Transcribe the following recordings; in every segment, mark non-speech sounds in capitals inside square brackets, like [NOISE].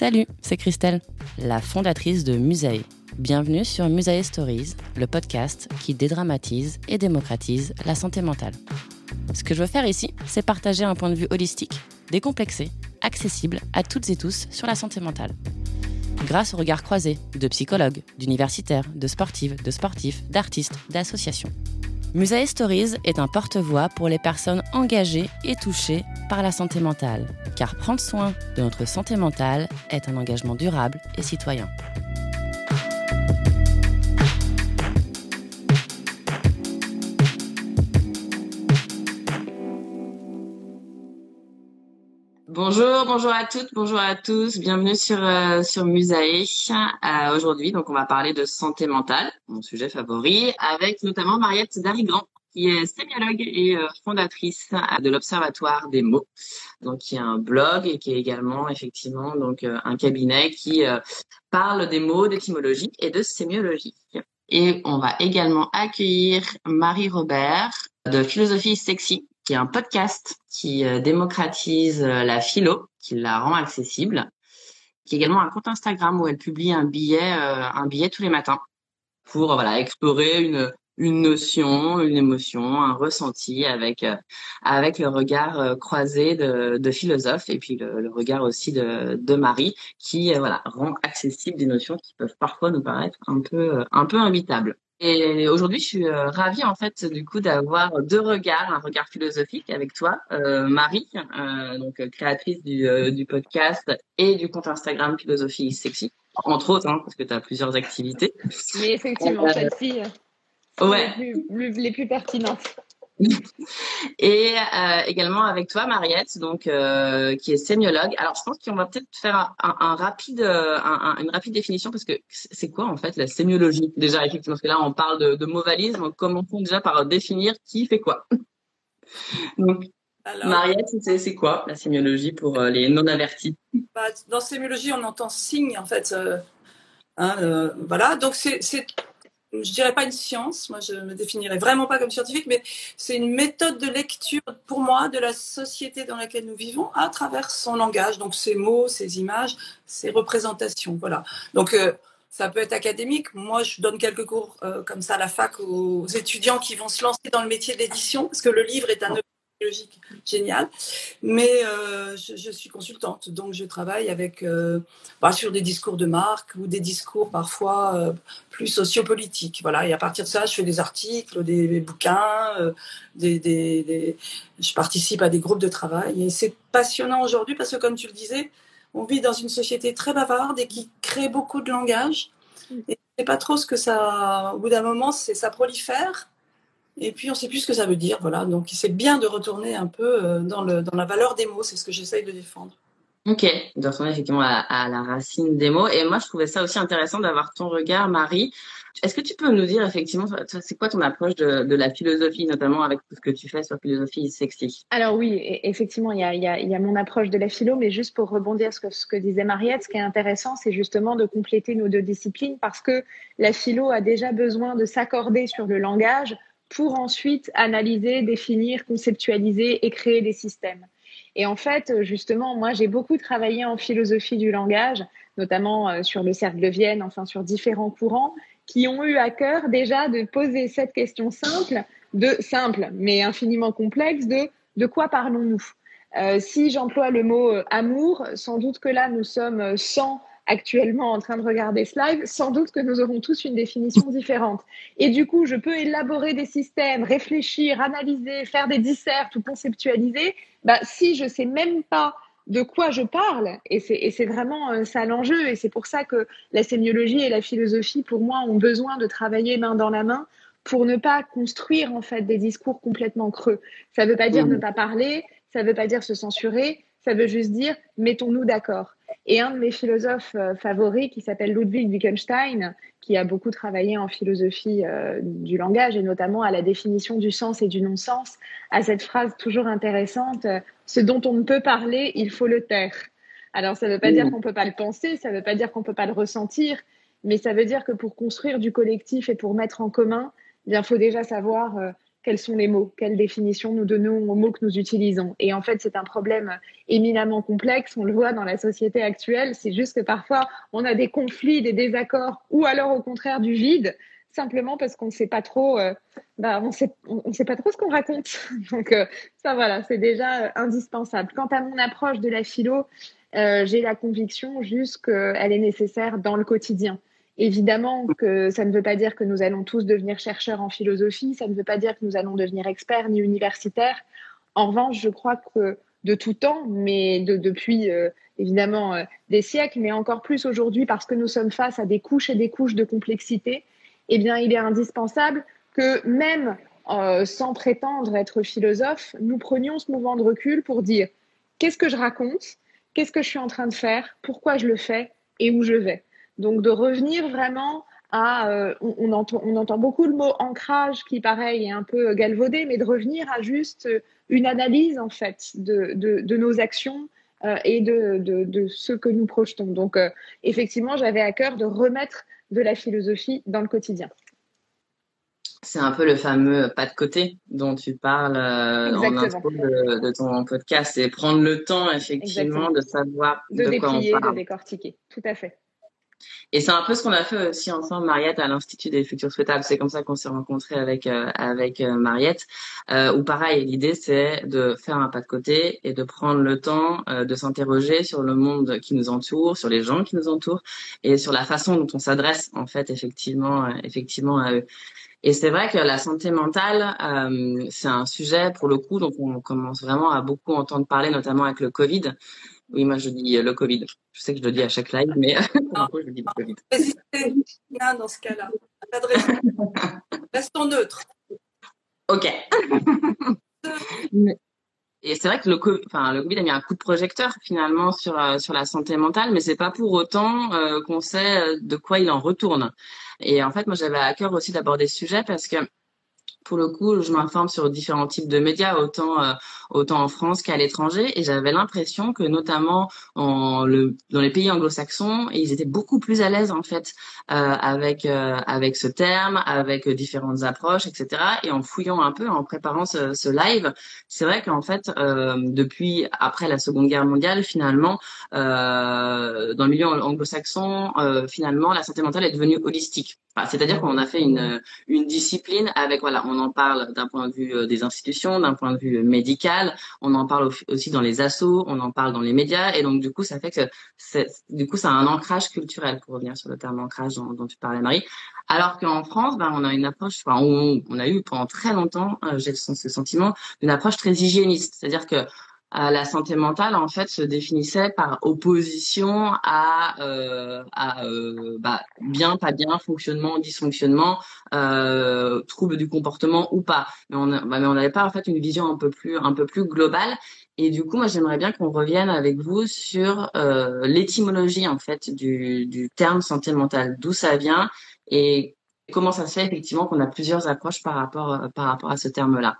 Salut, c'est Christelle, la fondatrice de Musae. Bienvenue sur Musae Stories, le podcast qui dédramatise et démocratise la santé mentale. Ce que je veux faire ici, c'est partager un point de vue holistique, décomplexé, accessible à toutes et tous sur la santé mentale. Grâce au regard croisé de psychologues, d'universitaires, de sportives, de sportifs, d'artistes, d'associations. Musae Stories est un porte-voix pour les personnes engagées et touchées par la santé mentale, car prendre soin de notre santé mentale est un engagement durable et citoyen. Bonjour, bonjour à toutes, bonjour à tous, bienvenue sur euh, Musae. Euh, Aujourd'hui, on va parler de santé mentale, mon sujet favori, avec notamment Mariette Darigrand, qui est sémiologue et euh, fondatrice de l'Observatoire des mots, qui a un blog et qui est également effectivement donc un cabinet qui parle des mots, d'étymologie et de sémiologie. Et on va également accueillir Marie Robert de Philosophie Sexy, qui est un podcast qui euh, démocratise euh, la philo, qui la rend accessible, qui est également un compte Instagram où elle publie un billet, euh, un billet tous les matins pour explorer une notion, une émotion, un ressenti avec avec le regard croisé de, de philosophes et puis le, regard aussi de, Marie qui rend accessible des notions qui peuvent parfois nous paraître un peu un peu invitables. Et aujourd'hui, je suis euh, ravie en fait du coup d'avoir deux regards, un regard philosophique avec toi, euh, Marie, euh, donc créatrice du, euh, du, podcast et du compte Instagram Philosophie Sexy, entre autres, hein, parce que tu as plusieurs activités. Oui, effectivement, euh, celle-ci, ouais. les, plus, les plus pertinentes. Et euh, également avec toi, Mariette, donc euh, qui est sémiologue. Alors, je pense qu'on va peut-être faire un, un, un rapide, un, une rapide définition parce que c'est quoi en fait la sémiologie Déjà, effectivement, parce que là, on parle de, de mots valises. Donc, commençons déjà par définir qui fait quoi. [LAUGHS] donc, alors, Mariette, c'est quoi la sémiologie pour euh, les non avertis bah, Dans sémiologie, on entend signe en fait. Euh, hein, euh, voilà, donc c'est je dirais pas une science, moi je me définirais vraiment pas comme scientifique, mais c'est une méthode de lecture pour moi de la société dans laquelle nous vivons à travers son langage, donc ses mots, ses images, ses représentations, voilà. Donc euh, ça peut être académique. Moi, je donne quelques cours euh, comme ça à la fac aux étudiants qui vont se lancer dans le métier d'édition, parce que le livre est un logique génial. Mais euh, je, je, suis consultante, donc je travaille avec euh, bah, sur des discours de marque ou des discours parfois euh, plus sociopolitiques. Voilà, et à partir de ça, je fais des articles, des, des bouquins, euh, des, des, des, je participe à des groupes de travail. Et c'est passionnant aujourd'hui parce que, comme tu le disais, on vit dans une société très bavarde et qui crée beaucoup de langage. Et c'est pas trop ce que ça. Au bout d'un moment, c'est ça prolifère. Et puis, on ne sait plus ce que ça veut dire. Voilà. Donc, c'est bien de retourner un peu euh, dans, le, dans la valeur des mots. C'est ce que j'essaye de défendre. Ok, de retourner effectivement à, à, la racine des mots. Et moi, je trouvais ça aussi intéressant d'avoir ton regard, Marie, Est-ce que tu peux nous dire effectivement, c'est quoi ton approche de, de, la philosophie, notamment avec tout ce que tu fais sur philosophie sexy? Alors oui, e, effectivement, il y, a, il, y a, y, a, mon approche de la philo, mais juste pour rebondir sur ce que, ce que disait Mariette, ce qui est intéressant, c'est justement de compléter nos deux disciplines parce que la philo a déjà besoin de s'accorder sur le langage pour ensuite analyser, définir, conceptualiser et créer des systèmes. Et en fait, justement, moi, j'ai beaucoup travaillé en philosophie du langage, notamment euh, sur le cercle de Vienne, enfin sur différents courants, qui ont eu à cœur déjà de poser cette question simple, de simple mais infiniment complexe, de de quoi parlons-nous? Euh, Si j'emploie le mot euh, amour, sans doute que là, nous sommes sans actuellement en train de regarder ce live, sans doute que nous aurons tous une définition différente. Et du coup, je peux élaborer des systèmes, réfléchir, analyser, faire des dissertes ou conceptualiser. Bah, si je sais même pas de quoi je parle, et c'est vraiment euh, ça l'enjeu, et c'est pour ça que la sémiologie et la philosophie, pour moi, ont besoin de travailler main dans la main pour ne pas construire en fait des discours complètement creux. Ça ne veut pas dire mmh. ne pas parler, ça ne veut pas dire se censurer, ça veut juste dire mettons-nous d'accord. Et un de mes philosophes euh, favoris, qui s'appelle Ludwig Wittgenstein, qui a beaucoup travaillé en philosophie euh, du langage et notamment à la définition du sens et du non-sens, a cette phrase toujours intéressante euh, Ce dont on ne peut parler, il faut le taire. Alors, ça ne veut pas dire mmh. qu'on ne peut pas le penser, ça ne veut pas dire qu'on ne peut pas le ressentir, mais ça veut dire que pour construire du collectif et pour mettre en commun, eh il faut déjà savoir quels sont les mots, quelle définition nous donnons aux mots que nous utilisons. Et en fait, c'est un problème éminemment complexe. On le voit dans la société actuelle. C'est juste que parfois, on a des conflits, des désaccords, ou alors au contraire du vide, simplement parce qu'on ne sait pas trop, euh, bah, on sait, sait pas trop ce qu'on raconte. [LAUGHS] Donc euh, ça, voilà, c'est déjà euh, indispensable. Quant à mon approche de la philo, j'ai la conviction juste qu'elle est nécessaire dans le quotidien. Évidemment que ça ne veut pas dire que nous allons tous devenir chercheurs en philosophie, ça ne veut pas dire que nous allons devenir experts ni universitaires. En revanche, je crois que de tout temps, mais depuis euh, évidemment euh, des siècles, mais encore plus aujourd'hui parce que nous sommes face à des couches et des couches de complexité, eh bien, il est indispensable que même euh, sans prétendre être philosophe, nous prenions ce mouvement de recul pour dire qu'est-ce que je raconte, qu'est-ce que je suis en train de faire, pourquoi je le fais? Et où je vais? Donc de revenir vraiment à, euh, on, entend, on, entend, beaucoup le mot ancrage qui pareil est un peu galvaudé, mais de revenir à juste une analyse en fait de, de, nos actions euh, et de, de, ce que nous projetons. Donc euh, effectivement, j'avais à cœur de remettre de la philosophie dans le quotidien. C'est un peu le fameux pas de côté dont tu parles en intro de, ton podcast et prendre le temps effectivement de savoir de, de quoi on parle. de décortiquer. Tout à fait. Et c'est un peu ce qu'on a fait aussi ensemble, Mariette, à l'Institut des futurs souhaitables. C'est comme ça qu'on s'est rencontrés avec euh, avec euh, Mariette. Euh, où pareil, l'idée c'est de faire un pas de côté et de prendre le temps euh, de s'interroger sur le monde qui nous entoure, sur les gens qui nous entourent et sur la façon dont on s'adresse en fait effectivement effectivement à eux. Et c'est vrai que la santé mentale, euh, c'est un sujet pour le coup dont on commence vraiment à beaucoup entendre parler, notamment avec le Covid. Oui, moi je dis le Covid. Je sais que je le dis à chaque live, mais [LAUGHS] non, je dis le Covid. dans ce cas-là. [LAUGHS] Restons neutres. Ok. [LAUGHS] Et c'est vrai que le, enfin, le Covid a mis un coup de projecteur finalement sur euh, sur la santé mentale, mais c'est pas pour autant euh, qu'on sait euh, de quoi il en retourne. Et en fait, moi, j'avais à cœur aussi d'aborder ce sujet parce que pour le coup, je m'informe sur différents types de médias, autant euh, autant en France qu'à l'étranger, et j'avais l'impression que notamment en le, dans les pays anglo-saxons, ils étaient beaucoup plus à l'aise en fait euh, avec euh, avec ce terme, avec différentes approches, etc. Et en fouillant un peu, en préparant ce, ce live, c'est vrai qu'en fait, depuis après la Seconde Guerre mondiale, finalement, dans le milieu anglo-saxon, finalement, la santé mentale est devenue holistique. C'est-à-dire qu'on a fait une, une discipline avec, voilà, on en parle d'un point de vue euh, des institutions, d'un point de vue médical, on en parle aussi dans les assos, on en parle dans les médias, et donc du coup, ça fait que, du coup, ça un ancrage culturel, pour revenir sur le terme ancrage dont, tu parlais, Marie. Alors qu'en France, ben, on a une approche, enfin, on, on a eu pendant très longtemps, euh, j'ai ce sentiment, une approche très hygiéniste, c'est-à-dire que la santé mentale en fait se définissait par opposition à, euh, à euh, bah, bien, pas bien, fonctionnement, dysfonctionnement, euh, trouble du comportement ou pas. Mais on bah, n'avait pas en fait une vision un peu plus un peu plus globale. Et du coup, moi, j'aimerais bien qu'on revienne avec vous sur euh, l'étymologie en fait du, du terme santé mentale, d'où ça vient et comment ça se fait effectivement qu'on a plusieurs approches par rapport, par rapport à ce terme-là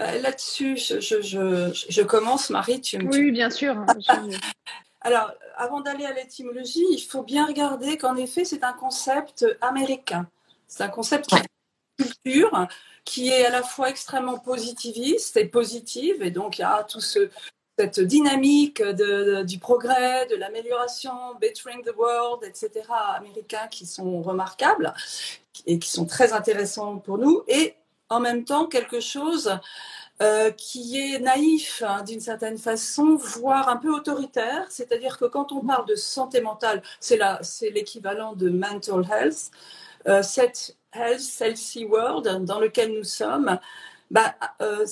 bah, Là-dessus, je, je, je, je, commence, Marie, tu me... Oui, bien sûr. [LAUGHS] Alors, avant d'aller à l'étymologie, il faut bien regarder qu'en effet, c'est un concept américain. C'est un concept qui est culture, qui est à la fois extrêmement positiviste et positive, et donc il y a tout ce, cette dynamique de, du progrès, de l'amélioration, bettering the world, etc., américains qui sont remarquables et qui sont très intéressants pour nous, et en même temps quelque chose euh, qui est naïf hein, d'une certaine façon, voire un peu autoritaire. C'est-à-dire que quand on parle de santé mentale, c'est l'équivalent de mental health. Euh, cette health, healthy world dans lequel nous sommes, bah, euh,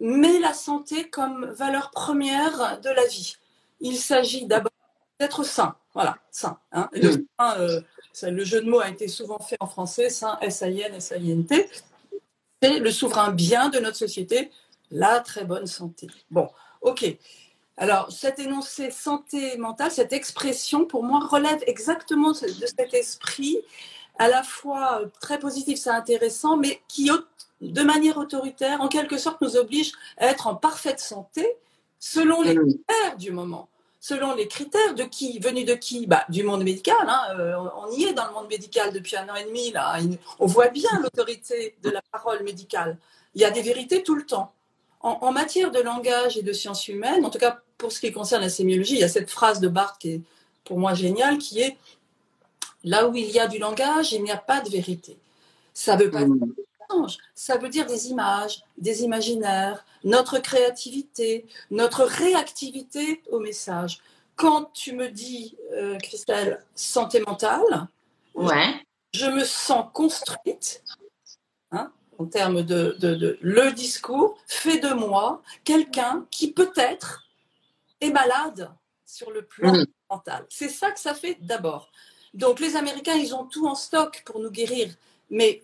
met la santé comme valeur première de la vie. Il s'agit d'abord d'être sain. Voilà, sain. Hein. Le, le, jeu de mots a été souvent fait en français, sain, S-A-I-N, S-A-I-N-T. C'est le souverain bien de notre société, la très bonne santé. Bon, ok. Alors, cet énoncé santé mentale, cette expression, pour moi, relève exactement de cet esprit, à la fois très positif, c'est intéressant, mais qui, de manière autoritaire, en quelque sorte, nous oblige à être en parfaite santé selon les critères du moment. Selon les critères de qui Venus de qui bah, Du monde médical. Hein, euh, on y est dans le monde médical depuis un an et demi. Là. On voit bien l'autorité de la parole médicale. Il y a des vérités tout le temps en, matière de langage et de sciences humaines, en tout cas pour ce qui concerne la sémiologie, il y a cette phrase de Barthes qui est pour moi géniale, qui est là où il y a du langage, il n'y a pas de vérité. Ça veut pas dire mmh. Ça veut dire des images, des imaginaires, notre créativité, notre réactivité au message. Quand tu me dis, euh, Christelle, santé mentale, ouais. je me sens construite, hein, en termes de, le discours, fait de moi quelqu'un qui peut-être est malade sur le plan mmh. mental. C'est ça que ça fait d'abord. Donc les Américains, ils ont tout en stock pour nous guérir, mais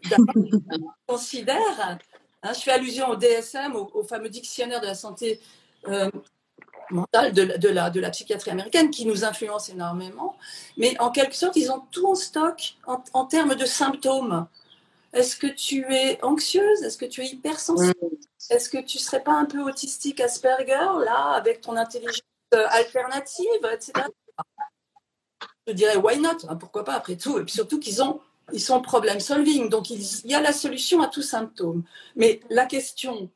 on considère, hein, je fais allusion au DSM, au, fameux dictionnaire de la santé euh, mentale de, de, la, de la psychiatrie américaine, qui nous influence énormément, mais en quelque sorte, ils ont tout en stock en, en termes de symptômes. Est-ce que tu es anxieuse? Est-ce que tu es hypersensible? Est-ce que tu serais pas un peu autistique Asperger, là, avec ton intelligence euh, alternative, etc. Je dirais, why not hein, Pourquoi pas, après tout Et puis surtout qu'ils ont, ils sont problem solving, donc il y a la solution à tout symptôme. Mais la question,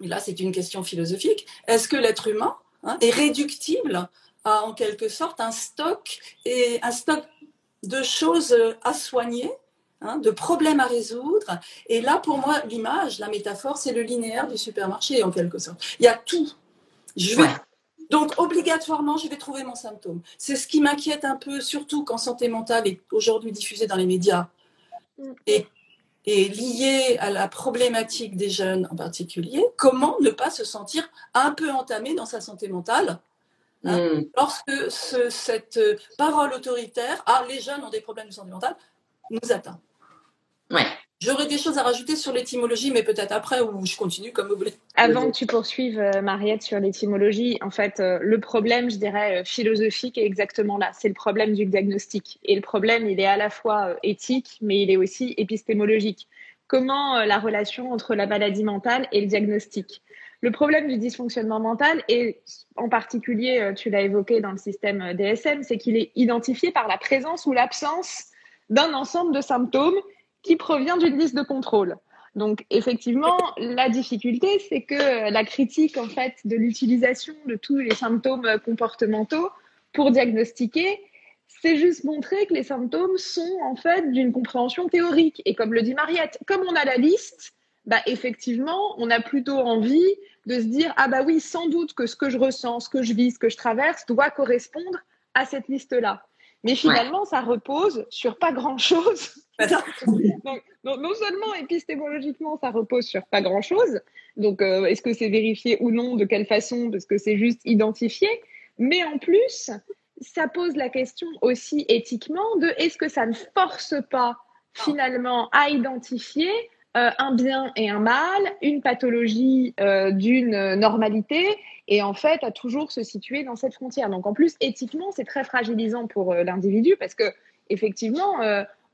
là c'est une question philosophique, est-ce que l'être humain hein, est réductible à en quelque sorte un stock et un stock de choses à soigner Hein, de problèmes à résoudre? Et là, pour moi, l'image, la métaphore, c'est le linéaire du supermarché, en quelque sorte. Il y a tout. Je vais... Donc, obligatoirement, je vais trouver mon symptôme. C'est ce qui m'inquiète un peu, surtout quand santé mentale est aujourd'hui diffusée dans les médias et, et liée à la problématique des jeunes en particulier. Comment ne pas se sentir un peu entamé dans sa santé mentale hein, mm. lorsque cette parole autoritaire, ah, les jeunes ont des problèmes de santé mentale, nous atteint. J'aurais des choses à rajouter sur l'étymologie, mais peut-être après ou je continue comme vous voulez. Avant que tu poursuives, euh, Mariette, sur l'étymologie, en fait, euh, le problème, je dirais, euh, philosophique est exactement là. C'est le problème du diagnostic. Et le problème, il est à la fois éthique, mais il est aussi épistémologique. Comment la relation entre la maladie mentale et le diagnostic? Le problème du dysfonctionnement mental, et en particulier, tu l'as évoqué dans le système DSM, c'est qu'il est identifié par la présence ou l'absence d'un ensemble de symptômes qui provient d'une liste de contrôle. Donc effectivement, la difficulté, c'est que la critique en fait de l'utilisation de tous les symptômes comportementaux pour diagnostiquer, c'est juste montrer que les symptômes sont en fait d'une compréhension théorique. Et comme le dit Mariette, comme on a la liste, bah effectivement, on a plutôt envie de se dire ah bah oui, sans doute que ce que je ressens, ce que je vis, ce que je traverse doit correspondre à cette liste-là. Mais finalement, ça repose sur pas grand-chose. [LAUGHS] donc, non seulement épistémologiquement, ça repose sur pas grand-chose. Donc, euh, est-ce que c'est vérifié ou non De quelle façon Parce que c'est juste identifié. Mais en plus, ça pose la question aussi éthiquement de est-ce que ça ne force pas finalement à identifier euh, un bien et un mal, une pathologie euh, d'une normalité, et en fait à toujours se situer dans cette frontière. Donc en plus, éthiquement, c'est très fragilisant pour euh, l'individu parce que effectivement,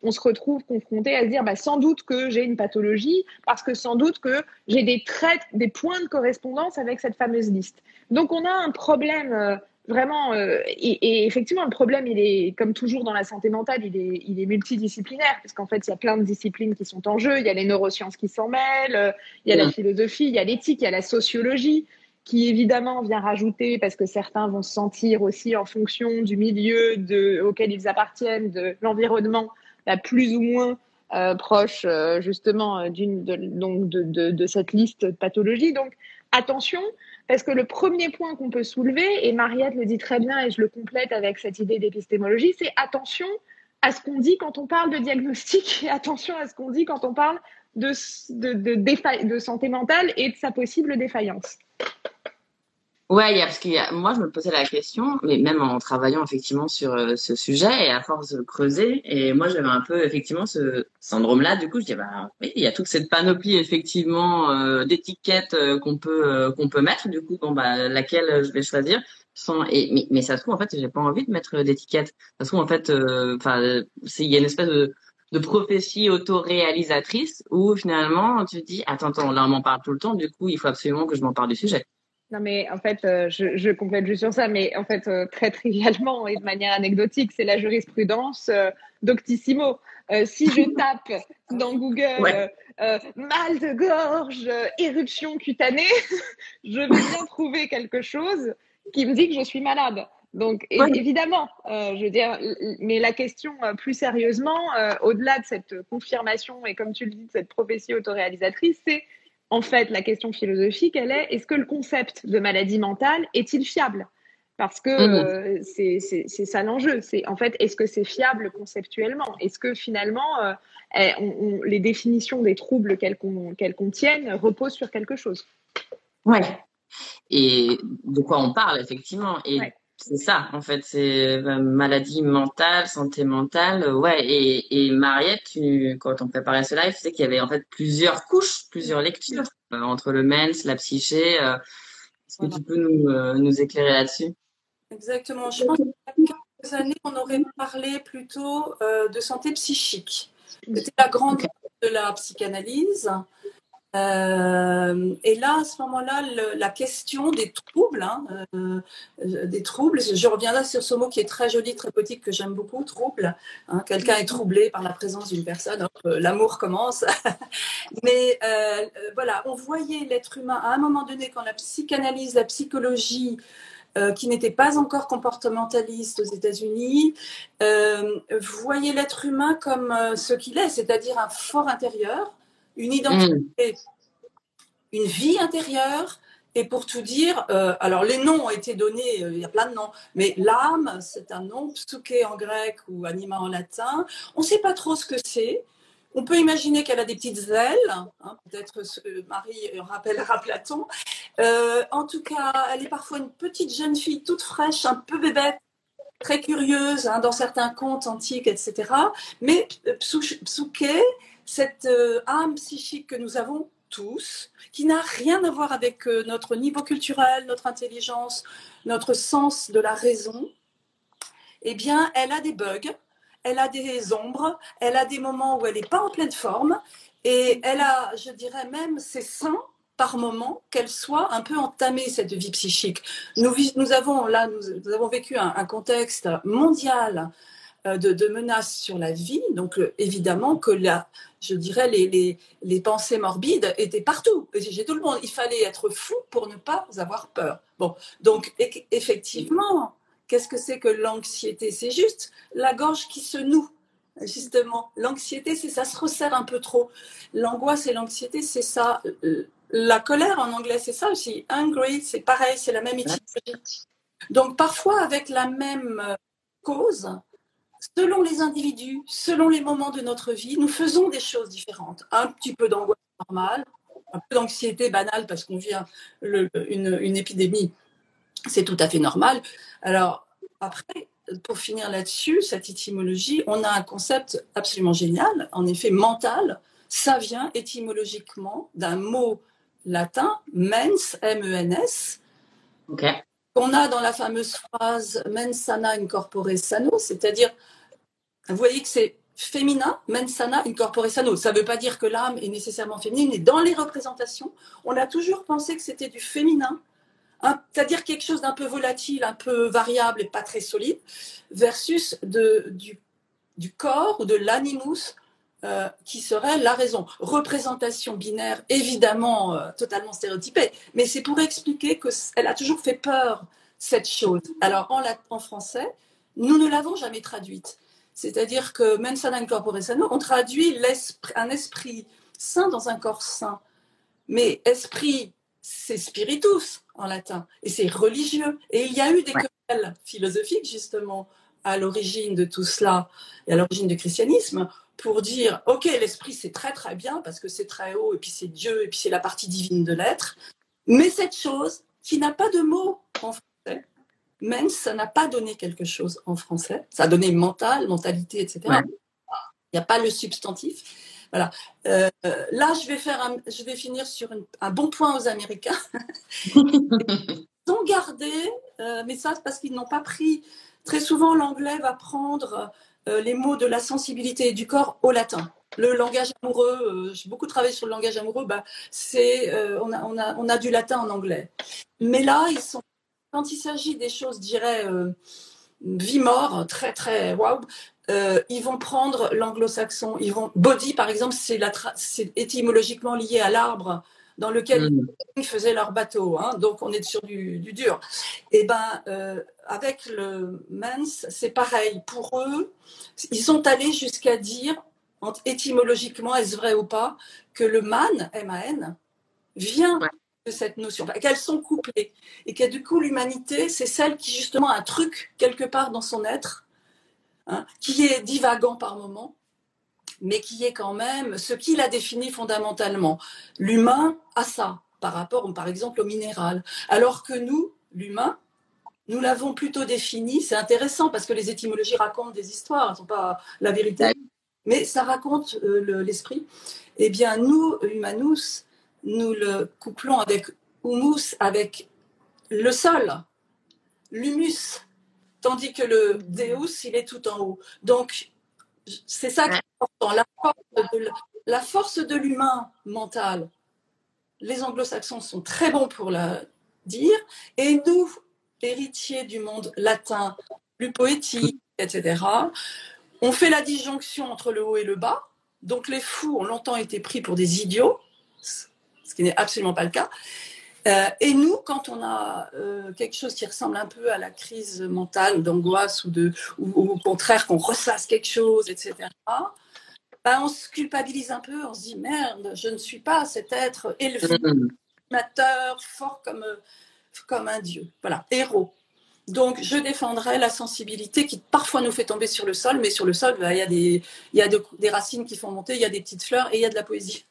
on se retrouve confronté à se dire bah, sans doute que j'ai une pathologie, parce que sans doute que j'ai des traits, des points de correspondance avec cette fameuse liste. Donc on a un problème euh, vraiment, euh, et, effectivement, le problème, il est, comme toujours dans la santé mentale, il est, il est multidisciplinaire, parce qu'en fait, il y a plein de disciplines qui sont en jeu. Il y a les neurosciences qui s'en mêlent, euh, il y a la philosophie, il y a l'éthique, il y a la sociologie, qui évidemment vient rajouter, parce que certains vont se sentir aussi en fonction du milieu de, auquel ils appartiennent, de l'environnement, la plus ou moins euh, proche justement d'une de, donc de, cette liste de pathologies. Donc attention, parce que le premier point qu'on peut soulever, et Mariette le dit très bien et je le complète avec cette idée d'épistémologie, c'est attention à ce qu'on dit quand on parle de diagnostic et attention à ce qu'on dit quand on parle de santé mentale et de sa possible défaillance. Ouais, y a, parce que moi, je me posais la question, mais même en travaillant effectivement sur euh, ce sujet et à force de creuser, et moi, j'avais un peu effectivement ce syndrome-là. Du coup, je dis, bah oui, il y a toute cette panoplie effectivement euh, d'étiquettes euh, qu'on peut qu'on peut mettre. Du coup, bon, bah laquelle je vais choisir sans et mais, mais ça se trouve en fait, j'ai pas envie de mettre d'étiquette. Ça se trouve en fait, enfin, il y a une espèce de de prophétie autoréalisatrice où finalement tu dis attends attends là on m'en parle tout le temps du coup il faut absolument que je m'en parle du sujet non, mais en fait, euh, je, je, complète juste sur ça, mais en fait, euh, très trivialement et de manière anecdotique, c'est la jurisprudence euh, doctissimo. si je [LAUGHS] tape dans Google mal de gorge, éruption cutanée, [LAUGHS] je vais bien trouver quelque chose qui me dit que je suis malade. Donc, évidemment, je veux dire, mais la question plus sérieusement, au-delà de cette confirmation et comme tu le dis, de cette prophétie autoréalisatrice, c'est en fait, la question philosophique, elle est est-ce que le concept de maladie mentale est-il fiable? Parce que mhm. euh, c'est ça l'enjeu. C'est en fait, est-ce que c'est fiable conceptuellement? Est-ce que finalement, euh, eh, les définitions des troubles qu'elles contiennent reposent sur quelque chose? Ouais. Et de quoi on parle, effectivement. Et c'est ça, en fait, c'est euh, maladie mentale, santé mentale, euh, ouais. Et, et Mariette, tu, quand on préparait ce live, tu sais qu'il y avait en fait plusieurs couches, plusieurs lectures euh, entre le mens, la psyché. Est-ce que tu peux nous, nous éclairer là-dessus? Exactement. Je pense qu'il y a quelques années, on aurait parlé plutôt de santé psychique. C'était la grande de la psychanalyse. Euh, et là, à ce moment-là, la question des troubles, hein, euh, euh, des troubles, je reviens là sur ce mot qui est très joli, très poétique, que j'aime beaucoup, trouble. Hein, Quelqu'un est troublé par la présence d'une personne, l'amour commence. [LAUGHS] Mais voilà, on voyait l'être humain à un moment donné, quand la psychanalyse, la psychologie, qui n'était pas encore comportementaliste aux États-Unis, voyait l'être humain comme ce qu'il est, c'est-à-dire un fort intérieur une identité, mm. une vie intérieure. Et pour tout dire, euh, alors les noms ont été donnés, euh, il y a plein de noms, mais l'âme, c'est un nom, psuke en grec ou anima en latin. On ne sait pas trop ce que c'est. On peut imaginer qu'elle a des petites ailes, hein, peut-être Marie rappellera [LAUGHS] Platon. Euh, en tout cas, elle est parfois une petite jeune fille toute fraîche, un peu bébête, très curieuse hein, dans certains contes antiques, etc. Mais Psuke, cette euh, âme psychique que nous avons tous, qui n'a rien à voir avec euh, notre niveau culturel, notre intelligence, notre sens de la raison, eh bien, elle a des bugs, elle a des ombres, elle a des moments où elle n'est pas en pleine forme, et elle a, je dirais même, ses seins par moment qu'elle soit un peu entamée, cette vie psychique. Nous, avons là, nous, avons vécu un, contexte mondial euh, de, menaces sur la vie. Donc évidemment que là, je dirais, les, les, pensées morbides étaient partout. J'ai tout le monde. Il fallait être fou pour ne pas avoir peur. Bon, donc effectivement, qu'est-ce que c'est que l'anxiété? C'est juste la gorge qui se noue. Justement, l'anxiété, c'est ça se resserre un peu trop. L'angoisse et l'anxiété, c'est ça. La colère en anglais, c'est ça aussi. Angry, c'est pareil, c'est la même étiquette. Donc parfois, avec la même cause, selon les individus, selon les moments de notre vie, nous faisons des choses différentes. Un petit peu d'angoisse normale, un peu d'anxiété banale parce qu'on vient une, une épidémie, c'est tout à fait normal. Alors, après, pour finir là-dessus, cette étymologie, on a un concept absolument génial, en effet mental. Ça vient étymologiquement d'un mot latin, mens, M-E-N-S, qu'on a dans la fameuse phrase mens sana incorpore sano, c'est-à-dire vous voyez que c'est féminin, mensana incorpore sano. Ça ne veut pas dire que l'âme est nécessairement féminine, mais dans les représentations, on a toujours pensé que c'était du féminin, c'est-à-dire quelque chose d'un peu volatile, un peu variable et pas très solide, versus du, du corps ou de l'animus euh, qui serait la raison. Représentation binaire, évidemment euh, totalement stéréotypée, mais c'est pour expliquer qu'elle a toujours fait peur, cette chose. Alors en, en français, nous ne l'avons jamais traduite. C'est-à-dire que mensana incorpore sano, on traduit un esprit saint dans un corps saint. Mais esprit, c'est spiritus en latin, et c'est religieux. Et il y a eu des querelles philosophiques, justement, à l'origine de tout cela, et à l'origine du christianisme, pour dire, OK, l'esprit, c'est très très bien, parce que c'est très haut, et puis c'est Dieu, et puis c'est la partie divine de l'être. Mais cette chose, qui n'a pas de mot en français, même ça n'a pas donné quelque chose en français. Ça a donné mental, mentalité, etc. Il n'y a pas le substantif. Voilà. Euh, là, je vais, faire je vais finir sur un bon point aux Américains. [LAUGHS] Ils ont gardé, euh, mais ça, c'est parce qu'ils n'ont pas pris. Très souvent, l'anglais va prendre les mots de la sensibilité du corps au latin. Le langage amoureux, j'ai beaucoup travaillé sur le langage amoureux, bah, c'est, on, a, on, a, on, a, du latin en anglais. Mais là, ils sont quand il s'agit des choses, dirais, euh, vie-mort, très, très waouh, euh, ils vont prendre l'anglo-saxon. Ils vont body, par exemple, c'est, étymologiquement lié à l'arbre dans lequel mm. ils faisaient leur bateau. Hein. donc, on est sur du, dur. Et eh ben, euh, avec le mens, c'est pareil. Pour eux, ils sont allés jusqu'à dire, étymologiquement, est-ce vrai ou pas, que le man, M-A-N, vient cette notion, qu'elles sont couplées et que du coup l'humanité, c'est celle qui justement a un truc quelque part dans son être, hein, qui est divagant par moment, mais qui est quand même ce qui la définit fondamentalement. L'humain a ça par rapport, par exemple, au minéral, alors que nous, l'humain, nous l'avons plutôt défini. C'est intéressant parce que les étymologies racontent des histoires, elles ne sont pas la vérité, mais ça raconte euh, l'esprit. eh bien, nous, humanus, nous le couplons avec humus, avec le sol, l'humus, tandis que le deus, il est tout en haut. Donc, c'est ça qui est important, la force de, l'humain mental. Les anglo-saxons sont très bons pour la dire, et nous, héritiers du monde latin, plus poétique, etc., on fait la disjonction entre le haut et le bas. Donc les fous ont longtemps été pris pour des idiots, ce qui n'est absolument pas le cas. Euh, et nous, quand on a euh, quelque chose qui ressemble un peu à la crise mentale, d'angoisse ou, de, ou, au contraire qu'on ressasse quelque chose, etc., ben, on se culpabilise un peu, on se dit merde, je ne suis pas cet être élevé, amateur, fort comme, comme un dieu. Voilà, héros. Donc, je défendrai la sensibilité qui parfois nous fait tomber sur le sol, mais sur le sol, ben, il y a, des, y a des racines qui font monter, il y a des petites fleurs et il y a de la poésie.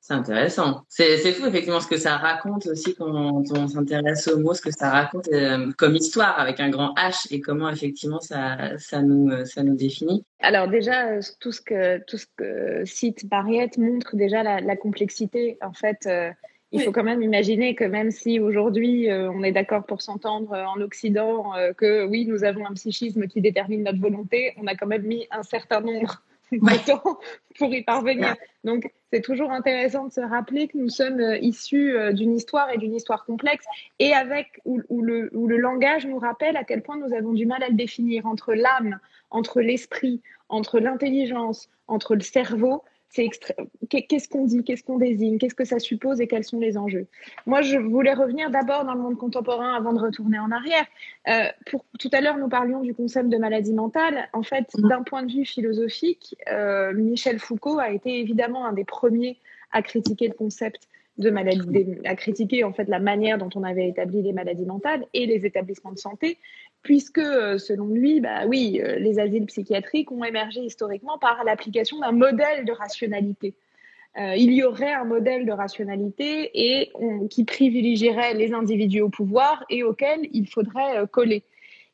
C'est intéressant. C'est fou effectivement ce que ça raconte aussi quand on, s'intéresse aux mots, ce que ça raconte euh, comme histoire avec un grand H et comment effectivement ça, ça, nous, euh, ça nous définit. Alors déjà, euh, tout ce que, tout ce que cite Mariette montre déjà la, complexité. En fait, il faut quand même imaginer que même si aujourd'hui on est d'accord pour s'entendre en Occident, que oui, nous avons un psychisme qui détermine notre volonté, on a quand même mis un certain nombre [LAUGHS] pour y parvenir. Donc, c'est toujours intéressant de se rappeler que nous sommes euh, issus euh, d'une histoire et d'une histoire complexe et avec où, le, où, le, langage nous rappelle à quel point nous avons du mal à le définir entre l'âme, entre l'esprit, entre l'intelligence, entre le cerveau c'est qu'est-ce qu'on dit, qu'est-ce qu'on désigne, qu'est-ce que ça suppose et quels sont les enjeux. Moi, je voulais revenir d'abord dans le monde contemporain avant de retourner en arrière. Euh, pour, tout à l'heure, nous parlions du concept de maladie mentale. En fait, mm. d'un point de vue philosophique, euh, Michel Foucault a été évidemment un des premiers à critiquer le concept de maladie, à critiquer en fait la manière dont on avait établi les maladies mentales et les établissements de santé, puisque euh, selon lui, bah oui, euh, les asiles psychiatriques ont émergé historiquement par l'application d'un modèle de rationalité. Euh, il y aurait un modèle de rationalité et qui privilégierait les individus au pouvoir et auquel il faudrait coller.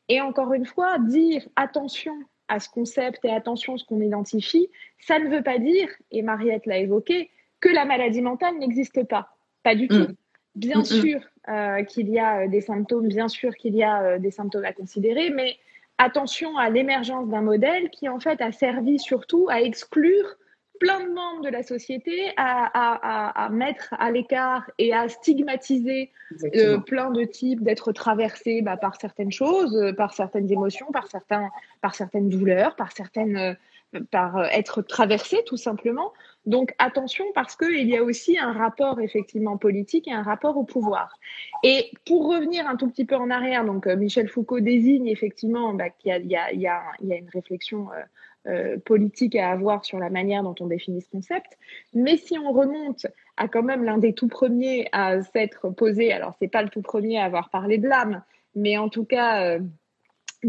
Et encore une fois, dire attention à ce concept et attention à ce qu'on identifie, ça ne veut pas dire, et Mariette l'a évoqué, que la maladie mentale n'existe pas. Pas du tout. Mm. Bien mm, mm. sûr euh, qu'il y a euh, des symptômes, bien sûr qu'il y a euh, des symptômes à considérer, mais attention à l'émergence d'un modèle qui en fait a servi surtout à exclure plein de membres de la société, à, mettre à l'écart et à stigmatiser euh, plein de types, d'être traversés bah, par certaines choses, euh, par certaines émotions, par, certains, par certaines douleurs, par certaines, euh, par être traversés tout simplement. Donc attention parce qu'il y a aussi un rapport effectivement politique et un rapport au pouvoir. Et pour revenir un tout petit peu en arrière, donc Michel Foucault désigne effectivement bah, qu'il y, a, une réflexion euh, politique à avoir sur la manière dont on définit ce concept. Mais si on remonte à quand même l'un des tout premiers à s'être posé, alors c'est pas le tout premier à avoir parlé de l'âme, mais en tout cas, euh,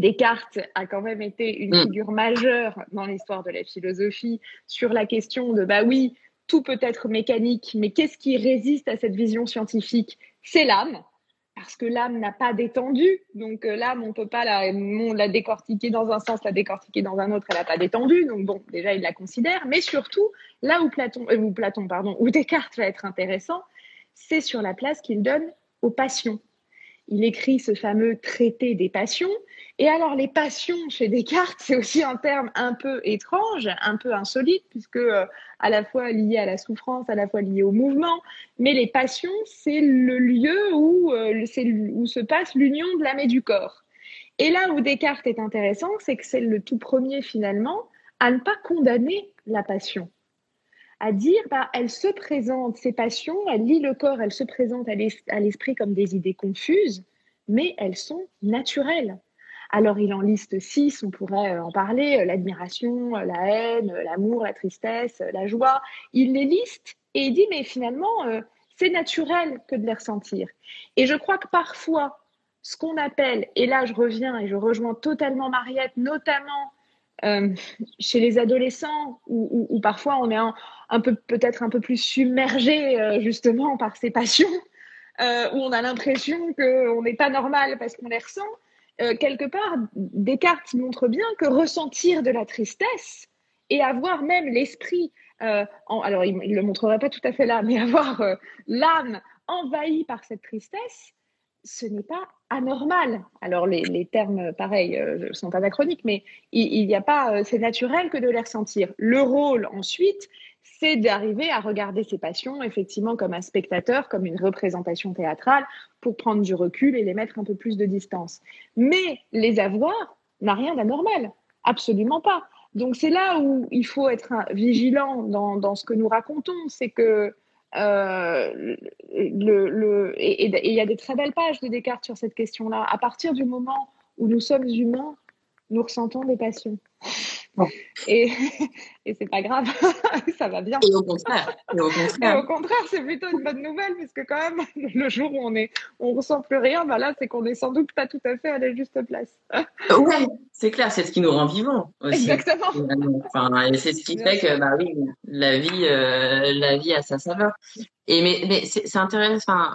Descartes a quand même été une mm. figure majeure dans l'histoire de la philosophie sur la question de bah oui, tout peut être mécanique, mais qu'est-ce qui résiste à cette vision scientifique? C'est l'âme parce que l'âme n'a pas d'étendue. Donc euh, l'âme, on peut pas la, la décortiquer dans un sens, la décortiquer dans un autre, elle n'a pas d'étendue. Donc bon, déjà, il la considère. Mais surtout, là où Platon, euh, Platon, pardon, où Descartes va être intéressant, c'est sur la place qu'il donne aux passions. Il écrit ce fameux traité des passions et alors, les passions chez Descartes, c'est aussi un terme un peu étrange, un peu insolite, puisque euh, à la fois lié à la souffrance, à la fois lié au mouvement. Mais les passions, c'est le lieu où, euh, où se passe l'union de l'âme et du corps. Et là où Descartes est intéressant, c'est que c'est le tout premier finalement à ne pas condamner la passion à dire bah, elle se présente, ces passions, elle lit le corps, elle se présente à l'esprit comme des idées confuses, mais elles sont naturelles. Alors il en liste six, on pourrait euh, en parler, euh, l'admiration, euh, la haine, l'amour, la tristesse, la joie. Il les liste et il dit mais finalement c'est naturel que de les ressentir. Et je crois que parfois ce qu'on appelle, et là je reviens et je rejoins totalement Mariette, notamment chez les adolescents, où, parfois on est un, peu peut-être un peu plus submergé justement par ces passions, où on a l'impression qu'on n'est pas normal parce qu'on les ressent. Euh, quelque part, Descartes montre bien que ressentir de la tristesse et avoir même l'esprit, euh, alors il ne le montrerait pas tout à fait là, mais avoir euh, l'âme envahie par cette tristesse, ce n'est pas anormal. Alors les, termes, pareils, sont anachroniques, mais il n'y a pas, c'est naturel que de les ressentir. Le rôle ensuite, c'est d'arriver à regarder ses passions effectivement comme un spectateur, comme une représentation théâtrale, pour prendre du recul et les mettre un peu plus de distance. Mais les avoir n'a rien d'anormal, absolument pas. Donc c'est là où il faut être vigilant dans, ce que nous racontons, c'est que euh, le, et il y a des très belles pages de Descartes sur cette question-là. À partir du moment où nous sommes humains, nous ressentons des passions. Et, et c'est pas grave, [LAUGHS] ça va bien. Et au contraire, au contraire. c'est plutôt une bonne nouvelle, puisque quand même, [LAUGHS] le jour où on est, on ressent plus rien, bah là, c'est qu'on est sans doute pas tout à fait à la juste place. [LAUGHS] oui, c'est clair, c'est ce qui nous rend vivants. Exactement. Enfin, et c'est ce qui fait que, bah oui, la vie, euh, la vie a sa saveur. Et mais, mais c'est intéressant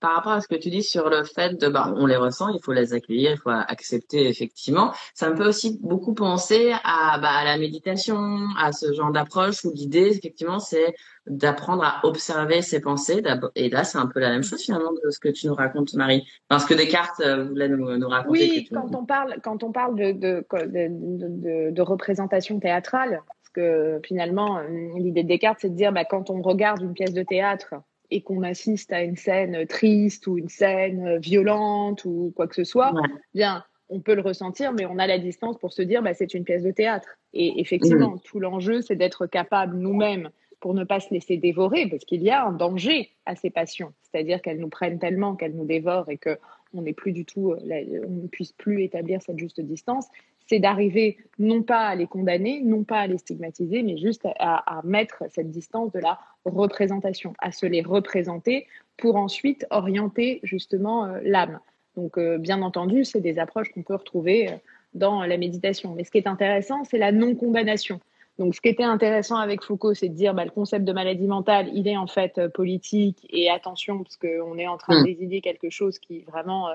par rapport à ce que tu dis sur le fait de bah on les ressent, il faut les accueillir, il faut accepter effectivement. Ça me fait aussi beaucoup penser à, bah, à la méditation, à ce genre d'approche où l'idée effectivement c'est d'apprendre à observer ses pensées. Et là c'est un peu la même chose finalement de ce que tu nous racontes Marie. Parce que Descartes euh, voulait nous, nous raconter. Oui, quand on parle quand on parle de, de, de, de représentation théâtrale, que finalement, euh, l'idée de Descartes, c'est de dire, bah, quand on regarde une pièce de théâtre et qu'on assiste à une scène triste ou une scène violente ou quoi que ce soit, bien, on peut le ressentir, mais on a la distance pour se dire, bah, c'est une pièce de théâtre. Et effectivement, tout l'enjeu, c'est d'être capable nous-mêmes, pour ne pas se laisser dévorer, parce qu'il y a un danger à ces passions, c'est-à-dire qu'elles nous prennent tellement, qu'elles nous dévorent et que on n'est plus du tout, euh, on ne puisse plus établir cette juste distance c'est d'arriver non pas à les condamner, non pas à les stigmatiser, mais juste à, mettre cette distance de la représentation, à se les représenter pour ensuite orienter justement euh, l'âme. Donc, euh, bien entendu, c'est des approches qu'on peut retrouver euh, dans la méditation. Mais ce qui est intéressant, c'est la non-condamnation. Donc, ce qui était intéressant avec Foucault, c'est de dire bah, le concept de maladie mentale, il est en fait politique et attention, parce qu'on est en train de mmh. décider quelque chose qui vraiment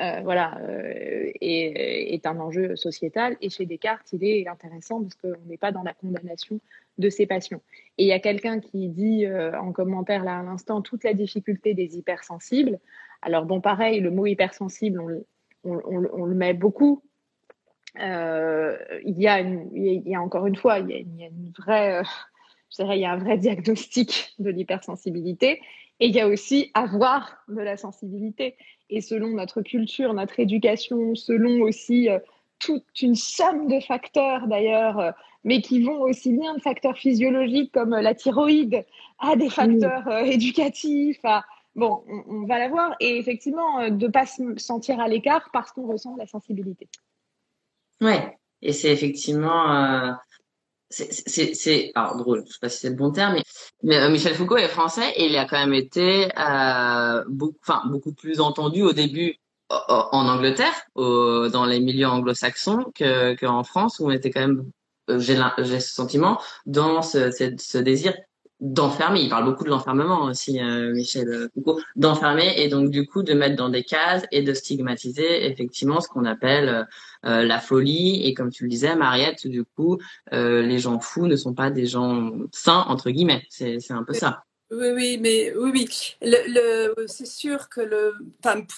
euh, voilà, euh, est, un enjeu sociétal. Et chez Descartes, il est intéressant parce qu'on n'est pas dans la condamnation de ses passions. Et il y a quelqu'un qui dit euh, en commentaire là à l'instant toute la difficulté des hypersensibles. Alors bon, pareil, le mot hypersensible, on, on, le met beaucoup il, y a il y a encore une fois, il y a, il y a une vraie, je dirais, il y a un vrai diagnostic de l'hypersensibilité. Et il y a aussi avoir de la sensibilité. Et selon notre culture, notre éducation, selon aussi toute une somme de facteurs d'ailleurs, euh, mais qui vont aussi bien de facteurs physiologiques comme la thyroïde à des facteurs euh, éducatifs. Bon, on, va la voir. Et effectivement, euh, de ne pas se sentir à l'écart parce qu'on ressent la sensibilité. Ouais, et c'est effectivement. c'est alors drôle, je sais pas si c'est le bon terme, mais, Michel Foucault est français et il a quand même été beaucoup, enfin beaucoup plus entendu au début en Angleterre, dans les milieux anglo-saxons, qu'en France, où on était quand même, euh, j'ai ce sentiment, dans ce, désir d'enfermer. Il parle beaucoup de l'enfermement aussi, euh, Michel Foucault, d'enfermer et donc du coup de mettre dans des cases et de stigmatiser effectivement ce qu'on appelle euh, la folie. Et comme tu le disais, Mariette, du coup, les gens fous ne sont pas des gens sains entre guillemets. C'est un peu ça. Oui, oui, mais oui, oui. Le, c'est sûr que le,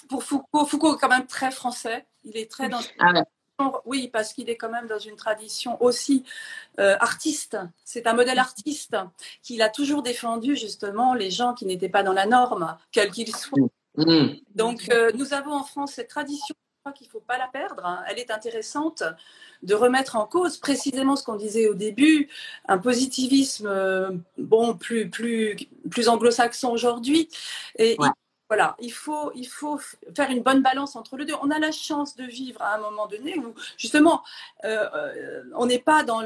pour Foucault, Foucault est quand même très français. Il est très dans. Ah oui, parce qu'il est quand même dans une tradition aussi euh, artiste. C'est un modèle artiste qu'il a toujours défendu justement les gens qui n'étaient pas dans la norme, quels qu'ils soient. Mmh. Donc euh, nous avons en France cette tradition crois qu'il ne faut pas la perdre. Hein. Elle est intéressante de remettre en cause précisément ce qu'on disait au début, un positivisme euh, bon plus plus plus anglo-saxon aujourd'hui. Et voilà, il faut, il faut faire une bonne balance entre les deux. On a la chance de vivre à un moment donné où, justement, euh, euh, on n'est pas dans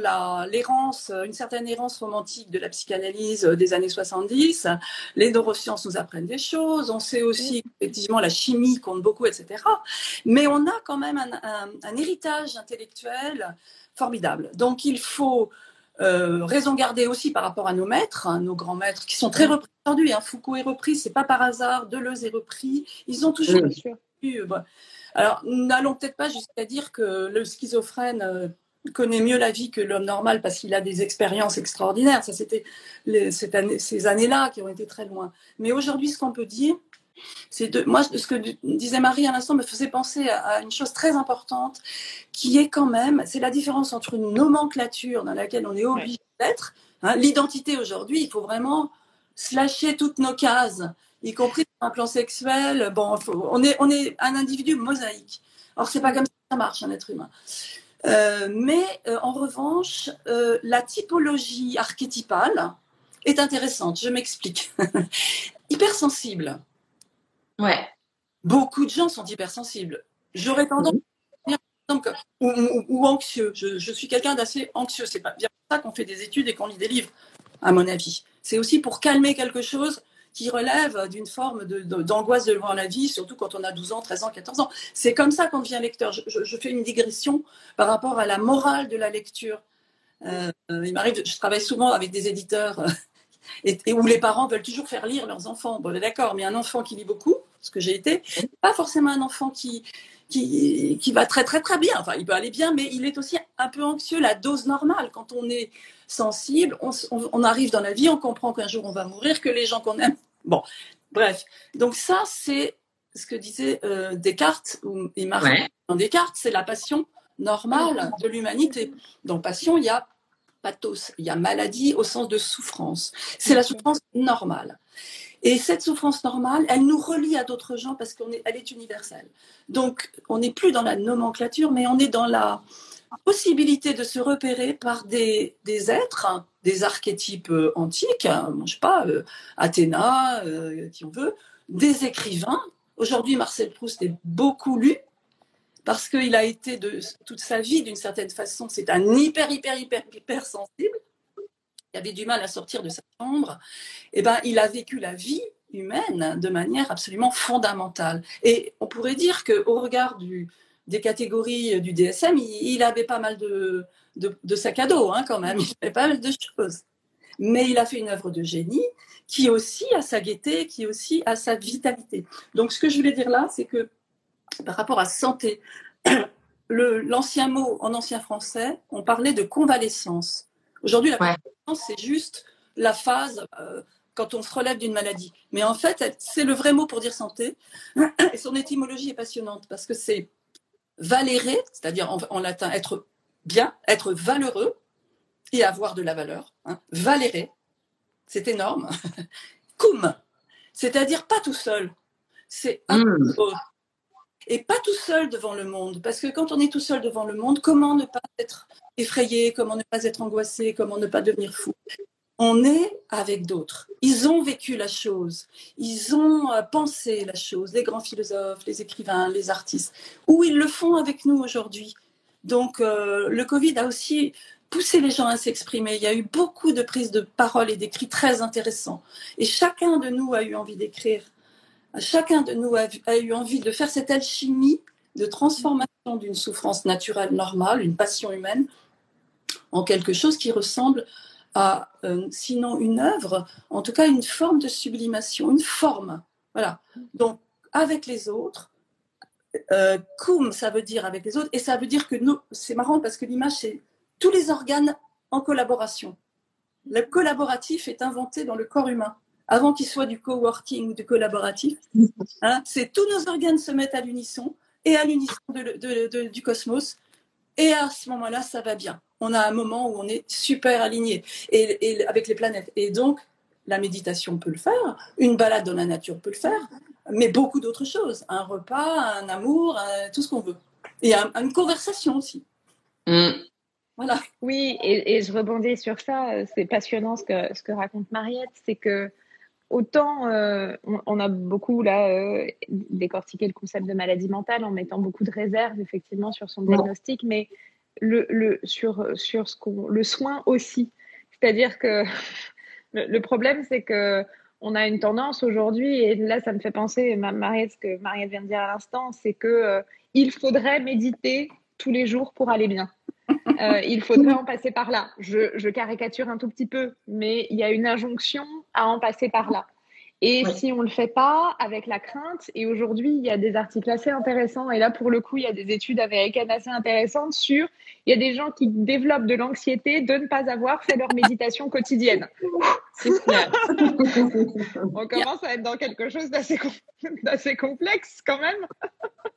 l'errance, une certaine errance romantique de la psychanalyse des années 70. Les neurosciences nous apprennent des choses. On sait aussi, effectivement, la chimie compte beaucoup, etc. Mais on a quand même un, un héritage intellectuel formidable. Donc, il faut euh, raison gardée aussi par rapport à nos maîtres, hein, nos grands maîtres, qui sont très repris aujourd'hui. Hein. Foucault est repris, c'est pas par hasard. Deleuze est repris. Ils ont toujours. Euh, Alors, n'allons peut-être pas jusqu'à dire que le schizophrène euh, connaît mieux la vie que l'homme normal parce qu'il a des expériences extraordinaires. Ça, c'était ces années-là qui ont été très loin. Mais aujourd'hui, ce qu'on peut dire, moi, ce que disait Marie à l'instant me faisait penser à, une chose très importante, qui est quand même, c'est la différence entre une nomenclature dans laquelle on est obligé d'être. Hein, l'identité aujourd'hui, il faut vraiment slasher toutes nos cases, y compris sur un plan sexuel. Bon, on est, on est un individu mosaïque. Alors c'est pas comme ça que ça marche un être humain. Euh, mais euh, en revanche, euh, la typologie archétypale est intéressante. Je m'explique. [LAUGHS] Hypersensible, Ouais. Beaucoup de gens sont hypersensibles. J'aurais tendance à dire, ou, ou, anxieux. Je, suis quelqu'un d'assez anxieux. C'est pas bien pour ça qu'on fait des études et qu'on lit des livres, à mon avis. C'est aussi pour calmer quelque chose qui relève d'une forme d'angoisse de, de, devant la vie, surtout quand on a 12 ans, 13 ans, 14 ans. C'est comme ça qu'on devient lecteur. Je, fais une digression par rapport à la morale de la lecture. Euh, il m'arrive, je travaille souvent avec des éditeurs et, où les parents veulent toujours faire lire leurs enfants. Bon, d'accord, mais un enfant qui lit beaucoup, ce que j'ai été, pas forcément un enfant qui, qui, qui, va très très très bien. Enfin, il peut aller bien, mais il est aussi un peu anxieux, la dose normale. Quand on est sensible, on, on, arrive dans la vie, on comprend qu'un jour on va mourir, que les gens qu'on aime. Bon, bref. Donc ça, c'est ce que disait euh, Descartes, ou et Marie dans Descartes, c'est la passion normale de l'humanité. Dans passion, il y a pathos, il y a maladie au sens de souffrance. C'est la souffrance normale. Et cette souffrance normale, elle nous relie à d'autres gens parce qu'elle est, est universelle. Donc, on n'est plus dans la nomenclature, mais on est dans la possibilité de se repérer par des, des êtres, des archétypes euh, antiques, hein, je sais pas, euh, Athéna, euh, qui on veut, des écrivains. Aujourd'hui, Marcel Proust est beaucoup lu, parce qu'il a été de toute sa vie, d'une certaine façon, c'est un hyper, hyper, hyper, hyper sensible. Il avait du mal à sortir de sa chambre. Eh ben, il a vécu la vie humaine de manière absolument fondamentale. Et on pourrait dire qu'au regard des catégories du DSM, il, avait pas mal de, de, sac à dos, hein, quand même. Il avait pas mal de choses. Mais il a fait une œuvre de génie qui aussi a sa gaieté, qui aussi a sa vitalité. Donc, ce que je voulais dire là, c'est que par rapport à santé, [CLEARS THROAT] l'ancien mot en ancien français, on parlait de convalescence. Aujourd'hui, la convalescence, c'est juste la phase euh, quand on se relève d'une maladie. Mais en fait, c'est le vrai mot pour dire santé. Et son étymologie est passionnante parce que c'est valérer, c'est-à-dire en, latin être bien, être valeureux et avoir de la valeur. Hein. Valérer, c'est énorme. [LAUGHS] Cum, c'est-à-dire pas tout seul. C'est un mmh. Et pas tout seul devant le monde. Parce que quand on est tout seul devant le monde, comment ne pas être effrayé, comment ne pas être angoissé, comment ne pas devenir fou? On est avec d'autres. Ils ont vécu la chose, ils ont euh, pensé la chose, les grands philosophes, les écrivains, les artistes, ou ils le font avec nous aujourd'hui. Donc euh, le Covid a aussi poussé les gens à s'exprimer. Il y a eu beaucoup de prises de parole et d'écrits très intéressants. Et chacun de nous a eu envie d'écrire. Chacun de nous a, eu envie de faire cette alchimie de transformation d'une souffrance naturelle normale, une passion humaine, en quelque chose qui ressemble à, euh, sinon une œuvre, en tout cas une forme de sublimation, une forme. Voilà. Donc, avec les autres, euh, cum, ça veut dire avec les autres, et ça veut dire que nous, c'est marrant parce que l'image, c'est tous les organes en collaboration. Le collaboratif est inventé dans le corps humain. Avant qu'il soit du coworking ou du collaboratif, hein, c'est tous nos organes se mettent à l'unisson et à l'unisson du cosmos. Et à ce moment-là, ça va bien on a un moment où on est super aligné et, avec les planètes. Et donc, la méditation peut le faire, une balade dans la nature peut le faire, mais beaucoup d'autres choses. Un repas, un amour, tout ce qu'on veut. Et une conversation aussi. Mm. Voilà. Oui, et, je rebondis sur ça. C'est passionnant ce que, ce que raconte Mariette. C'est que autant euh, on, a beaucoup là euh, décortiqué le concept de maladie mentale en mettant beaucoup de réserves effectivement sur son diagnostic, mais le, le, sur, sur ce qu'on, le soin aussi. C'est-à-dire que [LAUGHS] le, problème, c'est que on a une tendance aujourd'hui, et là, ça me fait penser, Mariette, ce que Mariette vient de dire à l'instant, c'est que euh, il faudrait méditer tous les jours pour aller bien. Euh, il faudrait en passer par là. Je, je, caricature un tout petit peu, mais il y a une injonction à en passer par là. Et si on ne le fait pas avec la crainte, et aujourd'hui, il y a des articles assez intéressants, et là, pour le coup, il y a des études américaines assez intéressantes sur, il y a des gens qui développent de l'anxiété de ne pas avoir fait leur méditation quotidienne. C'est [LAUGHS] on commence à être dans quelque chose d'assez [LAUGHS] complexe quand même.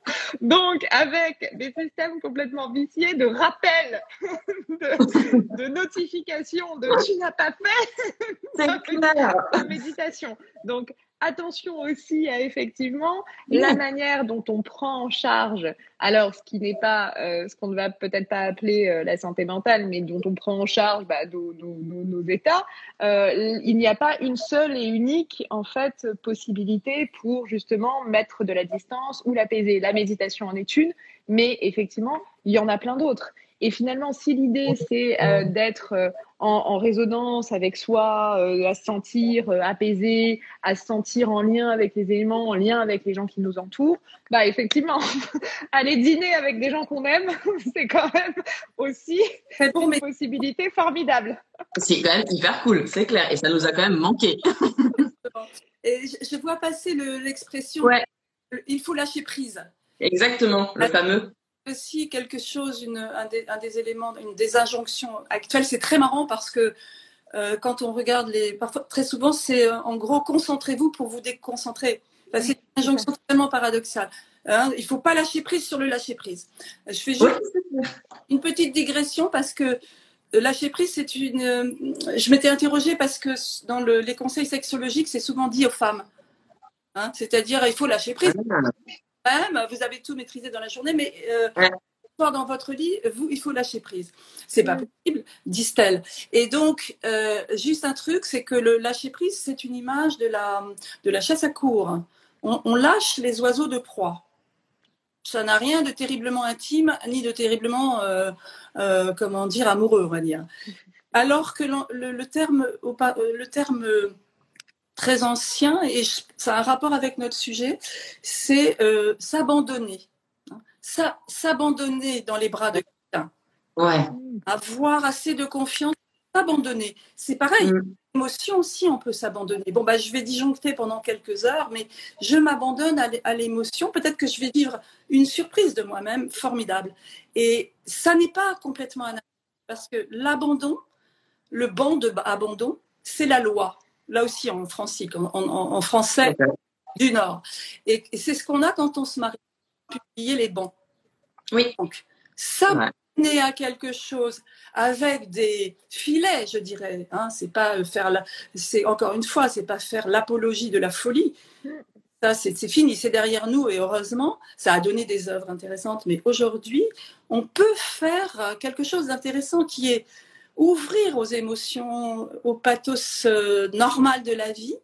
[LAUGHS] Donc, avec des systèmes complètement viciés de rappel, de, de notification de tu n'as pas fait de méditation. Donc, attention aussi à effectivement la manière dont on prend en charge, alors ce qui n'est pas euh, ce qu'on ne va peut-être pas appeler euh, la santé mentale, mais dont on prend en charge bah, nos, nos, états. Euh, il n'y a pas une seule et unique en fait possibilité pour justement mettre de la distance ou l'apaiser. La méditation en est une, mais effectivement il y en a plein d'autres. Et finalement, si l'idée c'est euh, d'être euh, en, résonance avec soi, euh, à se sentir apaisé, à se sentir en lien avec les éléments, en lien avec les gens qui nous entourent, bah effectivement, [LAUGHS] aller dîner avec des gens qu'on aime, [LAUGHS] c'est quand même aussi une possibilité formidable. C'est quand même hyper cool, c'est clair, et ça nous a quand même manqué. [LAUGHS] et je, vois passer l'expression il faut lâcher prise. Exactement, le fameux aussi quelque chose, une, un, des, éléments, une des injonctions actuelles. C'est très marrant parce que euh, quand on regarde les, parfois très souvent, c'est euh, en gros concentrez-vous pour vous déconcentrer. c'est une injonction tellement paradoxale. Hein. il ne faut pas lâcher prise sur le lâcher prise. Je fais juste une petite digression parce que euh, lâcher prise, c'est une. Je m'étais interrogée parce que dans le, les conseils sexologiques, c'est souvent dit aux femmes. Hein. C'est-à-dire, il faut lâcher prise. Vous avez tout maîtrisé dans la journée, mais euh, dans votre lit, vous, il faut lâcher prise. C'est pas possible, disent-elles. Et donc, euh, juste un truc, c'est que le lâcher prise, c'est une image de la, de la chasse à cour. On, lâche les oiseaux de proie. Ça n'a rien de terriblement intime, ni de terriblement, euh, euh, comment dire, amoureux, on va dire. Alors que le, le terme, le terme très ancien et ça a un rapport avec notre sujet, c'est euh, s'abandonner. Ça, s'abandonner dans les bras de quelqu'un. Ouais. Avoir assez de confiance, s'abandonner. C'est pareil. Mm. L'émotion aussi, on peut s'abandonner. Bon, bah, je vais disjoncter pendant quelques heures, mais je m'abandonne à l'émotion. Peut-être que je vais vivre une surprise de moi-même formidable. Et ça n'est pas complètement un parce que l'abandon, le banc de abandon, c'est la loi là aussi en français du Nord. Et, c'est ce qu'on a quand on se marie, publier les bons. Oui. Donc, s'abonner à quelque chose avec des filets, je dirais. Hein, c'est pas faire la, c'est encore une fois, c'est pas faire l'apologie de la folie. Ça, c'est fini, c'est derrière nous et heureusement, ça a donné des œuvres intéressantes. Mais aujourd'hui, on peut faire quelque chose d'intéressant qui est ouvrir aux émotions, au pathos euh, normal de la vie,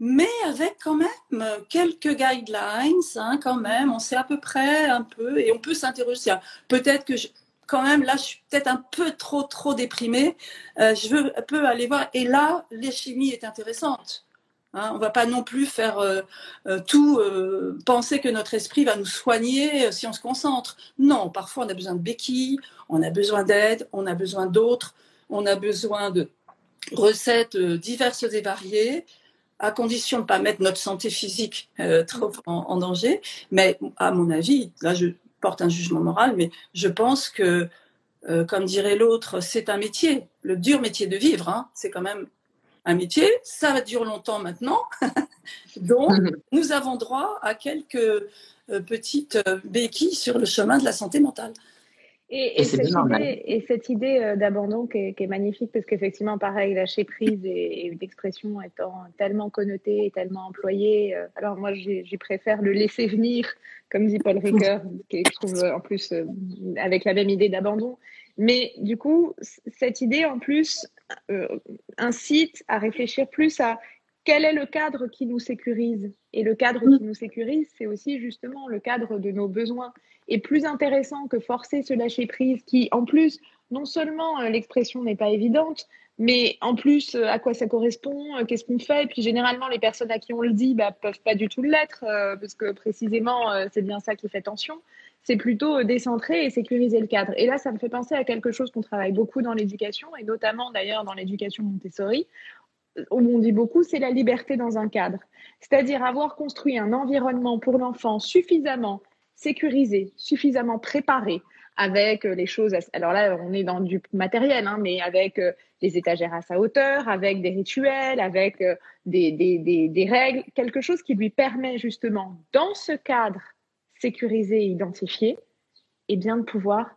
mais avec quand même quelques guidelines, hein, quand même, on sait à peu près un peu, et on peut s'interroger. Peut-être que quand même, là, je suis peut-être un peu trop, trop déprimée. Euh, je veux un peu aller voir. Et là, l'échimie est intéressante. Hein, on ne va pas non plus faire euh, tout, penser que notre esprit va nous soigner si on se concentre. Non, parfois on a besoin de béquilles, on a besoin d'aide, on a besoin d'autres, on a besoin de recettes diverses et variées à condition de ne pas mettre notre santé physique euh, trop en, danger. Mais à mon avis, là je porte un jugement moral, mais je pense que, euh, comme dirait l'autre, c'est un métier, le dur métier de vivre. Hein. c'est quand même un métier, ça va durer longtemps maintenant. [LAUGHS] Donc, nous avons droit à quelques euh, petites béquilles sur le chemin de la santé mentale. Et, cette idée, euh, d'abandon qui, est magnifique parce qu'effectivement, pareil, lâcher prise et, l'expression étant tellement connotée et tellement employée. Euh, alors moi, j'y préfère le laisser venir, comme dit Paul Ricoeur, [LAUGHS] qui je trouve en plus euh, avec la même idée d'abandon. Mais du coup, cette idée en plus incite à réfléchir plus à quel est le cadre qui nous sécurise Et le cadre qui nous sécurise, c'est aussi justement le cadre de nos besoins est plus intéressant que forcer ce lâcher prise qui, en plus, non seulement euh, l'expression n'est pas évidente, mais en plus, euh, à quoi ça correspond, euh, qu'est-ce qu'on fait. Et puis généralement, les personnes à qui on le dit bah, peuvent pas du tout l'être, parce que précisément, c'est bien ça qui fait tension. C'est plutôt décentrer et sécuriser le cadre. Et là, ça me fait penser à quelque chose qu'on travaille beaucoup dans l'éducation, et notamment d'ailleurs dans l'éducation Montessori, on dit beaucoup, c'est la liberté dans un cadre. C'est-à-dire avoir construit un environnement pour l'enfant suffisamment sécurisé, suffisamment préparé avec euh, les choses. Alors là, on est dans du matériel, hein, mais avec euh, des étagères à sa hauteur, avec des rituels, avec euh, des, règles, quelque chose qui lui permet justement, dans ce cadre sécurisé et identifié, et eh bien de pouvoir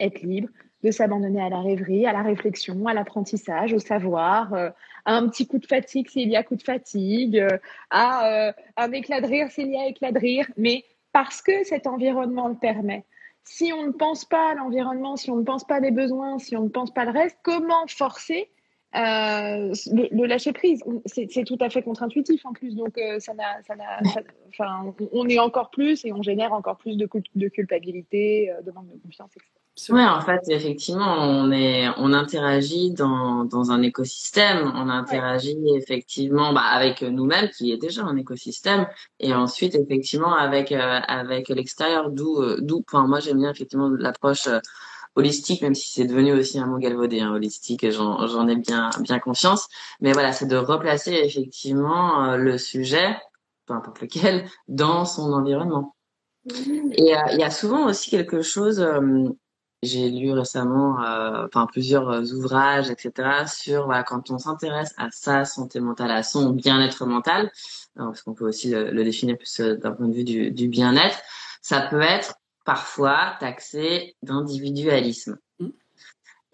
être libre, de s'abandonner à la rêverie, à la réflexion, à l'apprentissage, au savoir, à un petit coup de fatigue s'il y a coup de fatigue, à un éclat de rire s'il y a éclat de rire, mais parce que cet environnement le permet. Si on ne pense pas à l'environnement, si on ne pense pas les besoins, si on ne pense pas le reste, comment forcer euh, le, lâcher prise C'est tout à fait contre-intuitif en plus, donc euh, ça, enfin, on est encore plus et on génère encore plus de, de culpabilité, euh, de manque de confiance, etc. Oui, en fait, effectivement, on est, on interagit dans, dans un écosystème. On interagit effectivement bah, avec nous-mêmes, qui est déjà un écosystème, et ensuite effectivement avec euh, avec l'extérieur. D'où, d'où, enfin, moi j'aime bien effectivement l'approche holistique, même si c'est devenu aussi un mot galvaudé, hein, holistique, j'en, j'en ai bien bien conscience. Mais voilà, c'est de replacer effectivement le sujet, peu importe lequel, [LAUGHS] dans son environnement. Et il y a souvent aussi quelque chose j'ai lu récemment euh, enfin plusieurs euh, ouvrages etc sur voilà, quand on s'intéresse à sa santé mentale à son bien-être mental parce qu'on peut aussi le, définir plus euh, d'un point de vue du, du bien-être ça peut être parfois taxé d'individualisme mmh.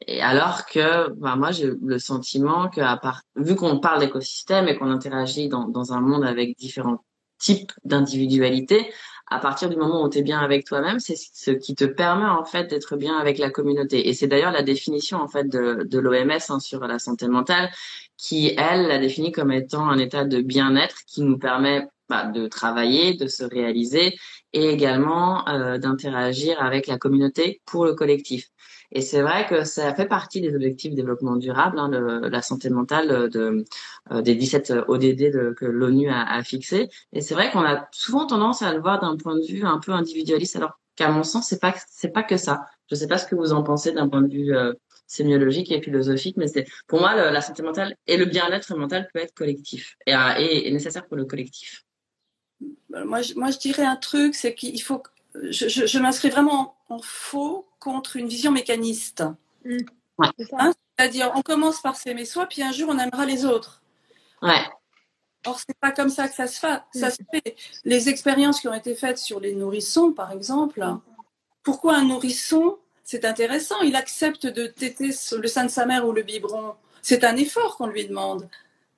et alors que bah, moi j'ai le sentiment que à part vu qu'on parle d'écosystème et qu'on interagit dans, dans un monde avec différents types d'individualité à partir du moment où tu es bien avec toi-même, c'est ce qui te permet en fait d'être bien avec la communauté. Et c'est d'ailleurs la définition en fait de, de l'OMS hein, sur la santé mentale qui, elle, la définit comme étant un état de bien-être qui nous permet bah, de travailler, de se réaliser et également euh, d'interagir avec la communauté pour le collectif. Et c'est vrai que ça fait partie des objectifs de développement durable, hein, la santé mentale de, euh, des 17 ODD que l'ONU a, a fixé. Et c'est vrai qu'on a souvent tendance à le voir d'un point de vue un peu individualiste, alors qu'à mon sens, c'est pas c'est pas que ça. Je sais pas ce que vous en pensez d'un point de vue euh, sémiologique et philosophique, mais c'est pour moi la santé mentale et le bien-être mental peut être collectif et, euh, et, et nécessaire pour le collectif. Moi, je, moi, je dirais un truc, c'est qu'il faut je, je, m'inscris vraiment en faux contre une vision mécaniste. Mm. Hein, c'est-à-dire, on commence par s'aimer soi, puis un jour, on aimera les autres. Ouais. Or, c'est pas comme ça que ça se fait. Ça se fait. Les expériences qui ont été faites sur les nourrissons, par exemple, Pourquoi un nourrisson C'est intéressant. Il accepte de téter le sein de sa mère ou le biberon? C'est un effort qu'on lui demande.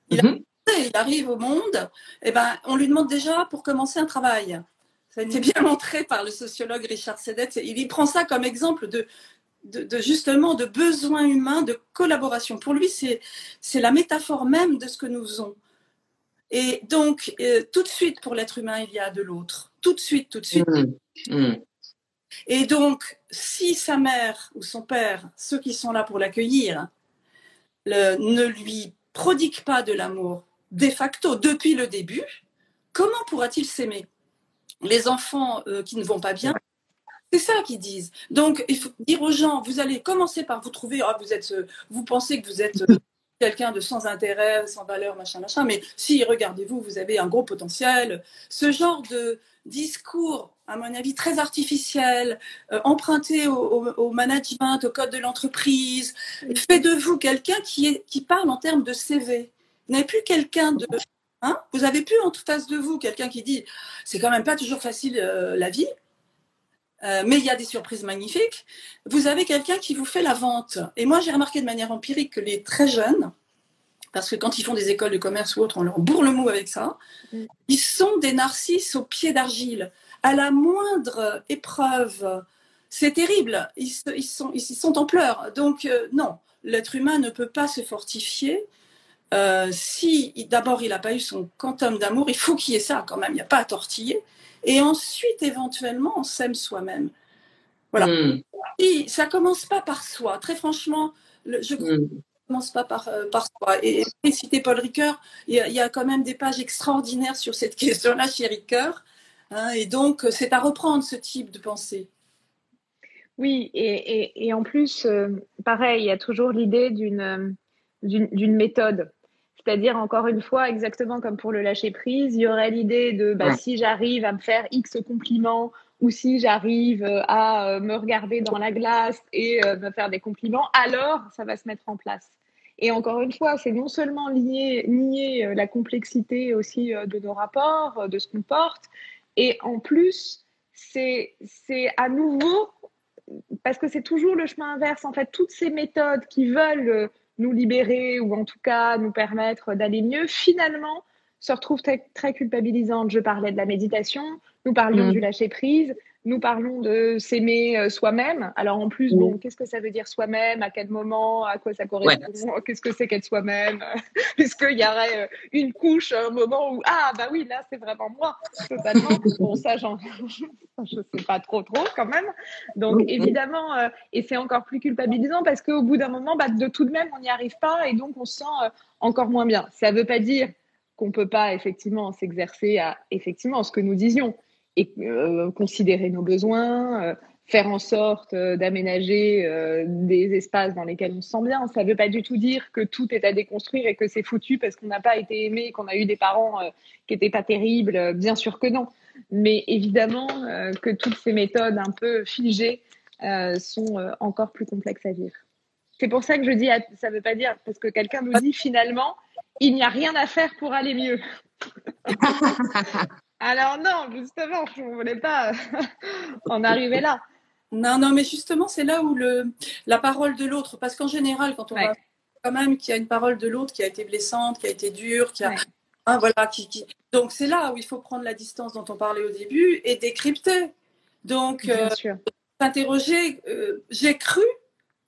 Il, mm-hmm. Il, arrive au monde, eh ben, on lui demande déjà pour commencer un travail. Ça a été bien [LAUGHS] montré par le sociologue Richard Sedet. Il prend ça comme exemple de, de, justement de besoin humain, de collaboration. Pour lui, c'est la métaphore même de ce que nous faisons. Et donc, euh, tout de suite, pour l'être humain, il y a de l'autre. Tout de suite, tout de suite. Mmh. Mmh. Et donc, si sa mère ou son père, ceux qui sont là pour l'accueillir, ne lui prodigue pas de l'amour de facto depuis le début, comment pourra-t-il s'aimer? Les enfants euh, qui ne vont pas bien, c'est ça qu'ils disent. Donc, il faut dire aux gens, vous allez commencer par vous trouver, ah, vous, êtes, euh, vous pensez que vous êtes euh, [LAUGHS] quelqu'un de sans intérêt, sans valeur, machin, machin, mais si, regardez-vous, vous avez un gros potentiel. Ce genre de discours, à mon avis, très artificiel, euh, emprunté au, management, au code de l'entreprise, fait de vous quelqu'un qui, qui parle en termes de CV. Vous n'avez plus quelqu'un de... Hein vous avez plus en face de vous quelqu'un qui dit, c'est quand même pas toujours facile la vie, euh, mais il y a des surprises magnifiques. Vous avez quelqu'un qui vous fait la vente. Et moi, j'ai remarqué de manière empirique que les très jeunes, parce que quand ils font des écoles de commerce ou autre, on leur bourre le mot avec ça, mm. ils sont des narcisses au pied d'argile. À la moindre épreuve, c'est terrible. Ils, sont, ils sont en pleurs. Donc, euh, non, l'être humain ne peut pas se fortifier. Euh, si d'abord il n'a pas eu son quantum d'amour, il faut qu'il y ait ça quand même, il n'y a pas à tortiller. Et ensuite, éventuellement, on s'aime soi-même. Voilà. Hmm. Et ça commence pas par soi. Très franchement, je ne hmm. commence pas par, euh, par soi. Et, et citer Paul Ricoeur, il y, a quand même des pages extraordinaires sur cette [LAUGHS] question-là chez Ricoeur. Hein, et donc, c'est à reprendre ce type de pensée. Oui, et, et en plus, euh, pareil, il y a toujours l'idée d'une d'une méthode. C'est-à-dire, encore une fois, exactement comme pour le lâcher prise, il y aurait l'idée de bah, si j'arrive à me faire X compliments ou si j'arrive euh, à euh, me regarder dans la glace et euh, me faire des compliments, alors ça va se mettre en place. Et encore une fois, c'est non seulement nier la complexité aussi de nos rapports, de ce qu'on porte, et en plus, c'est à nouveau, parce que c'est toujours le chemin inverse, en fait, toutes ces méthodes qui veulent nous libérer ou en tout cas nous permettre d'aller mieux, finalement se retrouvent très, très culpabilisantes. Je parlais de la méditation, nous parlions mm. du lâcher prise, nous parlons de s'aimer euh, soi-même. Alors en plus, bon, qu'est-ce que ça veut dire soi-même? À quel moment? À quoi ça correspond? [LAUGHS] Qu'est-ce que c'est qu'être soi-même? [LAUGHS] Est-ce qu'il y aurait euh, une couche, un moment où ah bah oui, là c'est vraiment moi? Totalement. [LAUGHS] Bon ça, j'en, je sais pas trop trop quand même. Donc évidemment, euh, et c'est encore plus culpabilisant parce qu'au bout d'un moment, bah, de tout de même, on n'y arrive pas et donc on se sent encore moins bien. Ça ne veut pas dire qu'on peut pas effectivement s'exercer à effectivement ce que nous disions et euh, considérer nos besoins, euh, faire en sorte euh, d'aménager des espaces dans lesquels on se sent bien. Ça ne veut pas du tout dire que tout est à déconstruire et que c'est foutu parce qu'on n'a pas été aimé, qu'on a eu des parents qui n'étaient pas terribles. Bien sûr que non. Mais évidemment que toutes ces méthodes un peu figées sont encore plus complexes à vivre. C'est pour ça que je dis, ça ne veut pas dire, parce que quelqu'un nous dit finalement, il n'y a rien à faire pour aller mieux. [LAUGHS] Alors non, justement, je ne voulais pas [LAUGHS] en arriver là. Non, non, mais justement, c'est là où le, la parole de l'autre, parce qu'en général, quand on voit quand même qu'il y a une parole de l'autre qui a été blessante, qui a été dure, qui a, hein, voilà, qui, donc c'est là où il faut prendre la distance dont on parlait au début et décrypter. Donc, euh, s'interroger, euh, j'ai cru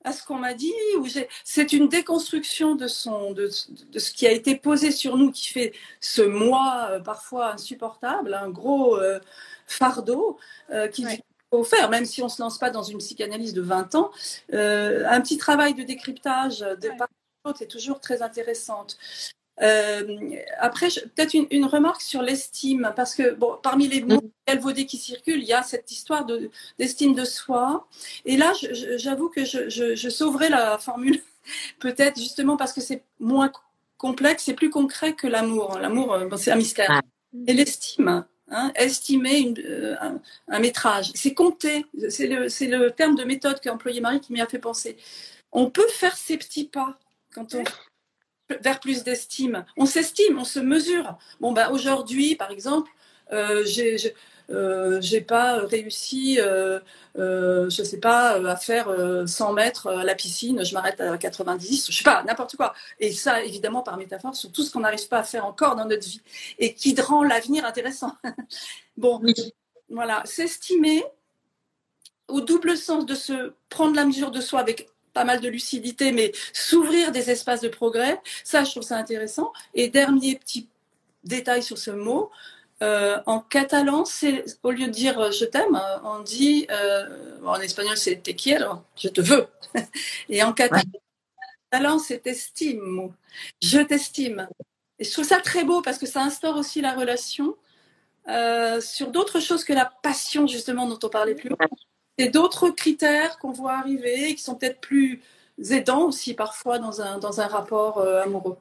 à ce qu'on m'a dit ou c'est une déconstruction de son de, ce qui a été posé sur nous qui fait ce moi euh, parfois insupportable un gros euh, fardeau euh, qu'il faut faire même si on se lance pas dans une psychanalyse de 20 ans. Un petit travail de décryptage de part est toujours très intéressante euh, après, peut-être une, remarque sur l'estime, parce que bon, parmi les mots galvaudés qui circulent, il y a cette histoire d'estime de, soi. Et là, j'avoue que je, je, sauverai la formule, [LAUGHS] peut-être justement parce que c'est moins complexe, c'est plus concret que l'amour. L'amour, euh, c'est un mystère. Et l'estime, hein, estimer une, euh, un, métrage, c'est compter. C'est le, le, terme de méthode qu'a employé Marie qui m'y a fait penser. On peut faire ces petits pas quand on vers plus d'estime. On s'estime, on se mesure. Bon, ben, aujourd'hui, par exemple, euh, euh, j'ai pas réussi, euh, euh, je sais pas, à faire 100 mètres à la piscine, je m'arrête à 90, je sais pas, n'importe quoi. Et ça, évidemment, par métaphore, sur tout ce qu'on n'arrive pas à faire encore dans notre vie et qui rend l'avenir intéressant. [LAUGHS] bon, voilà, s'estimer au double sens de se prendre la mesure de soi avec pas mal de lucidité, mais s'ouvrir des espaces de progrès, ça, je trouve ça intéressant. Et dernier petit détail sur ce mot, euh, en catalan, c'est au lieu de dire euh, je t'aime, euh, on dit en espagnol c'est te quiero, je te veux. [LAUGHS] Et en catalan, c'est estime, je t'estime. Et je trouve ça très beau parce que ça instaure aussi la relation sur d'autres choses que la passion justement dont on parlait plus haut. Et d'autres critères qu'on voit arriver et qui sont peut-être plus aidants aussi parfois dans un, dans un rapport amoureux.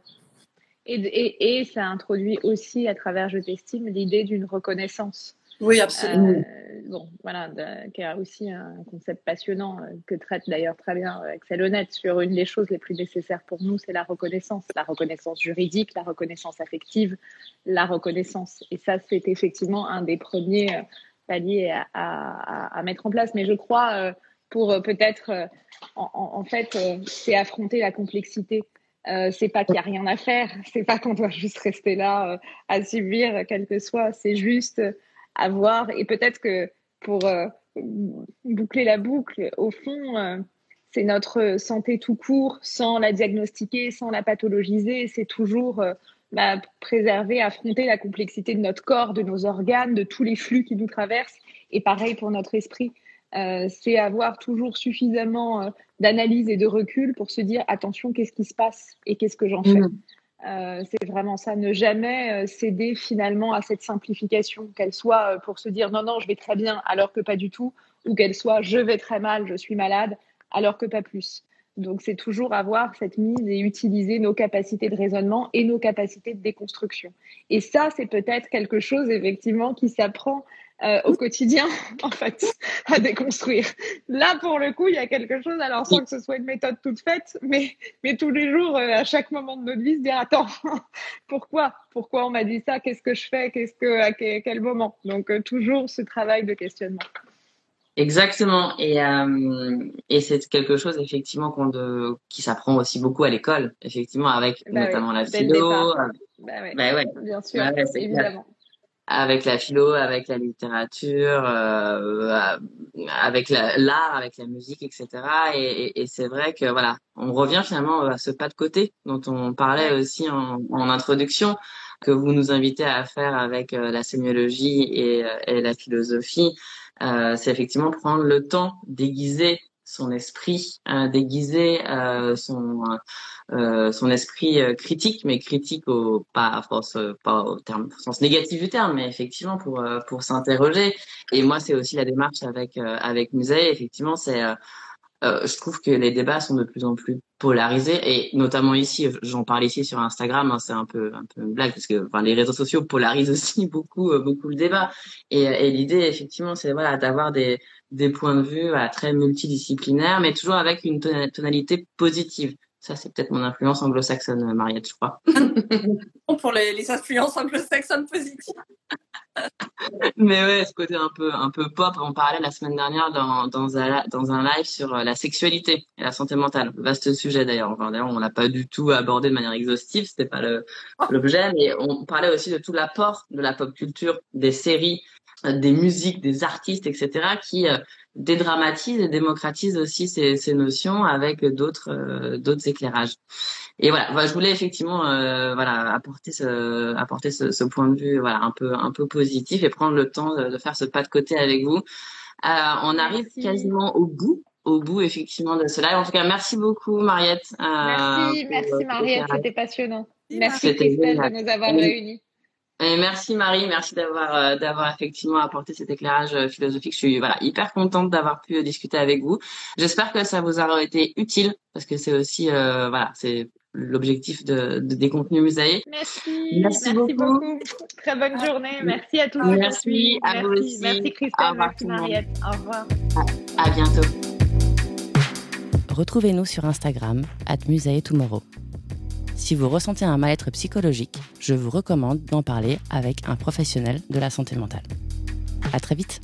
Et, et, ça introduit aussi, à travers Je t'estime, l'idée d'une reconnaissance. Oui, absolument. Euh, bon, voilà, qui est aussi un concept passionnant euh, que traite d'ailleurs très bien Axel Honnête sur une des choses les plus nécessaires pour nous, c'est la reconnaissance. La reconnaissance juridique, la reconnaissance affective, la reconnaissance. Et ça, c'est effectivement un des premiers euh, à, à, à, mettre en place. Mais je crois, pour peut-être, en, en, fait, c'est affronter la complexité. Euh, c'est pas qu'il y a rien à faire, c'est pas qu'on doit [LAUGHS] juste rester là euh, à subir quel que soit, c'est juste avoir. Et peut-être que pour euh, boucler la boucle, au fond, c'est notre santé tout court, sans la diagnostiquer, sans la pathologiser, c'est toujours bah, préserver, affronter la complexité de notre corps, de nos organes, de tous les flux qui nous traversent, et pareil pour notre esprit. Euh, c'est avoir toujours suffisamment euh, d'analyse et de recul pour se dire attention, qu'est-ce qui se passe et qu'est-ce que j'en fais. Mm. Euh, c'est vraiment ça, ne jamais céder finalement à cette simplification, qu'elle soit pour se dire non, non, je vais très bien alors que pas du tout, ou qu'elle soit je vais très mal, je suis malade alors que pas plus. Donc c'est toujours avoir cette mise et utiliser nos capacités de raisonnement et nos capacités de déconstruction. Et ça, c'est peut-être quelque chose effectivement qui s'apprend euh, au quotidien, [LAUGHS] en fait, à déconstruire. Là, pour le coup, il y a quelque chose, alors sans que ce soit une méthode toute faite, mais, mais tous les jours, euh, à chaque moment de notre vie, se dire, attends, [LAUGHS] pourquoi? Pourquoi on m'a dit ça? Qu'est-ce que je fais? Qu'est-ce que, À quel, moment? Donc, euh, toujours ce travail de questionnement. Exactement, et, et c'est quelque chose effectivement qu'on de, qui s'apprend aussi beaucoup à l'école, effectivement avec bah notamment la philo. Bah, ouais. bah ouais. Bien sûr, évidemment avec la philo, avec la littérature, euh, avec l'art, avec la musique, etc. Et, et, c'est vrai que voilà, on revient finalement à ce pas de côté dont on parlait aussi en, en introduction, que vous nous invitez à faire avec euh, la sémiologie et, euh, et la philosophie. Euh, c'est effectivement prendre le temps d'aiguiser son esprit, euh, déguiser euh, son euh, son esprit euh, critique, mais critique au pas force pas au terme au sens négatif du terme, mais effectivement pour euh, pour s'interroger. Et moi, c'est aussi la démarche avec avec Musée. Effectivement, c'est je trouve que les débats sont de plus en plus polarisés et notamment ici, j'en parle ici sur Instagram, hein, c'est un peu un peu une blague parce que enfin les réseaux sociaux polarisent aussi [LAUGHS] beaucoup beaucoup le débat et, et l'idée effectivement c'est voilà d'avoir des des points de vue très multidisciplinaires, mais toujours avec une tonalité positive. Ça, c'est peut-être mon influence anglo-saxonne, Mariette, je crois. [LAUGHS] Pour les, influences anglo-saxonnes positives. [LAUGHS] Mais ouais, ce côté un peu un peu pop, on parlait la semaine dernière dans dans un dans un live sur la sexualité et la santé mentale. Vaste sujet d'ailleurs. Enfin, d'ailleurs, on l'a pas du tout abordé de manière exhaustive, c'était pas le l'objet, mais on parlait aussi de tout l'apport de la pop culture, des séries, des musiques, des artistes, etc., qui euh, dédramatisent et démocratisent aussi ces, ces notions avec d'autres euh, d'autres éclairages. Et voilà, je voulais effectivement euh, voilà apporter ce apporter ce, ce, point de vue voilà un peu un peu positif et prendre le temps de, de faire ce pas de côté avec vous. on arrive quasiment au bout au bout effectivement de cela. En tout cas, merci beaucoup Mariette. merci, merci Mariette, c'était passionnant. Merci Christelle de nous avoir réunis merci Marie, merci d'avoir euh, d'avoir effectivement apporté cet éclairage euh, philosophique. Je suis voilà hyper contente d'avoir pu discuter avec vous. J'espère que ça vous aura été utile parce que c'est aussi euh, voilà c'est l'objectif de, des contenus muséés. Merci, merci, beaucoup. Très bonne journée. Merci à tous. Merci à vous aussi. Merci Christelle, merci Mariette. Au revoir. À, à bientôt. Retrouvez-nous sur Instagram, at Tomorrow. Si vous ressentez un mal-être psychologique, je vous recommande d'en parler avec un professionnel de la santé mentale. À très vite.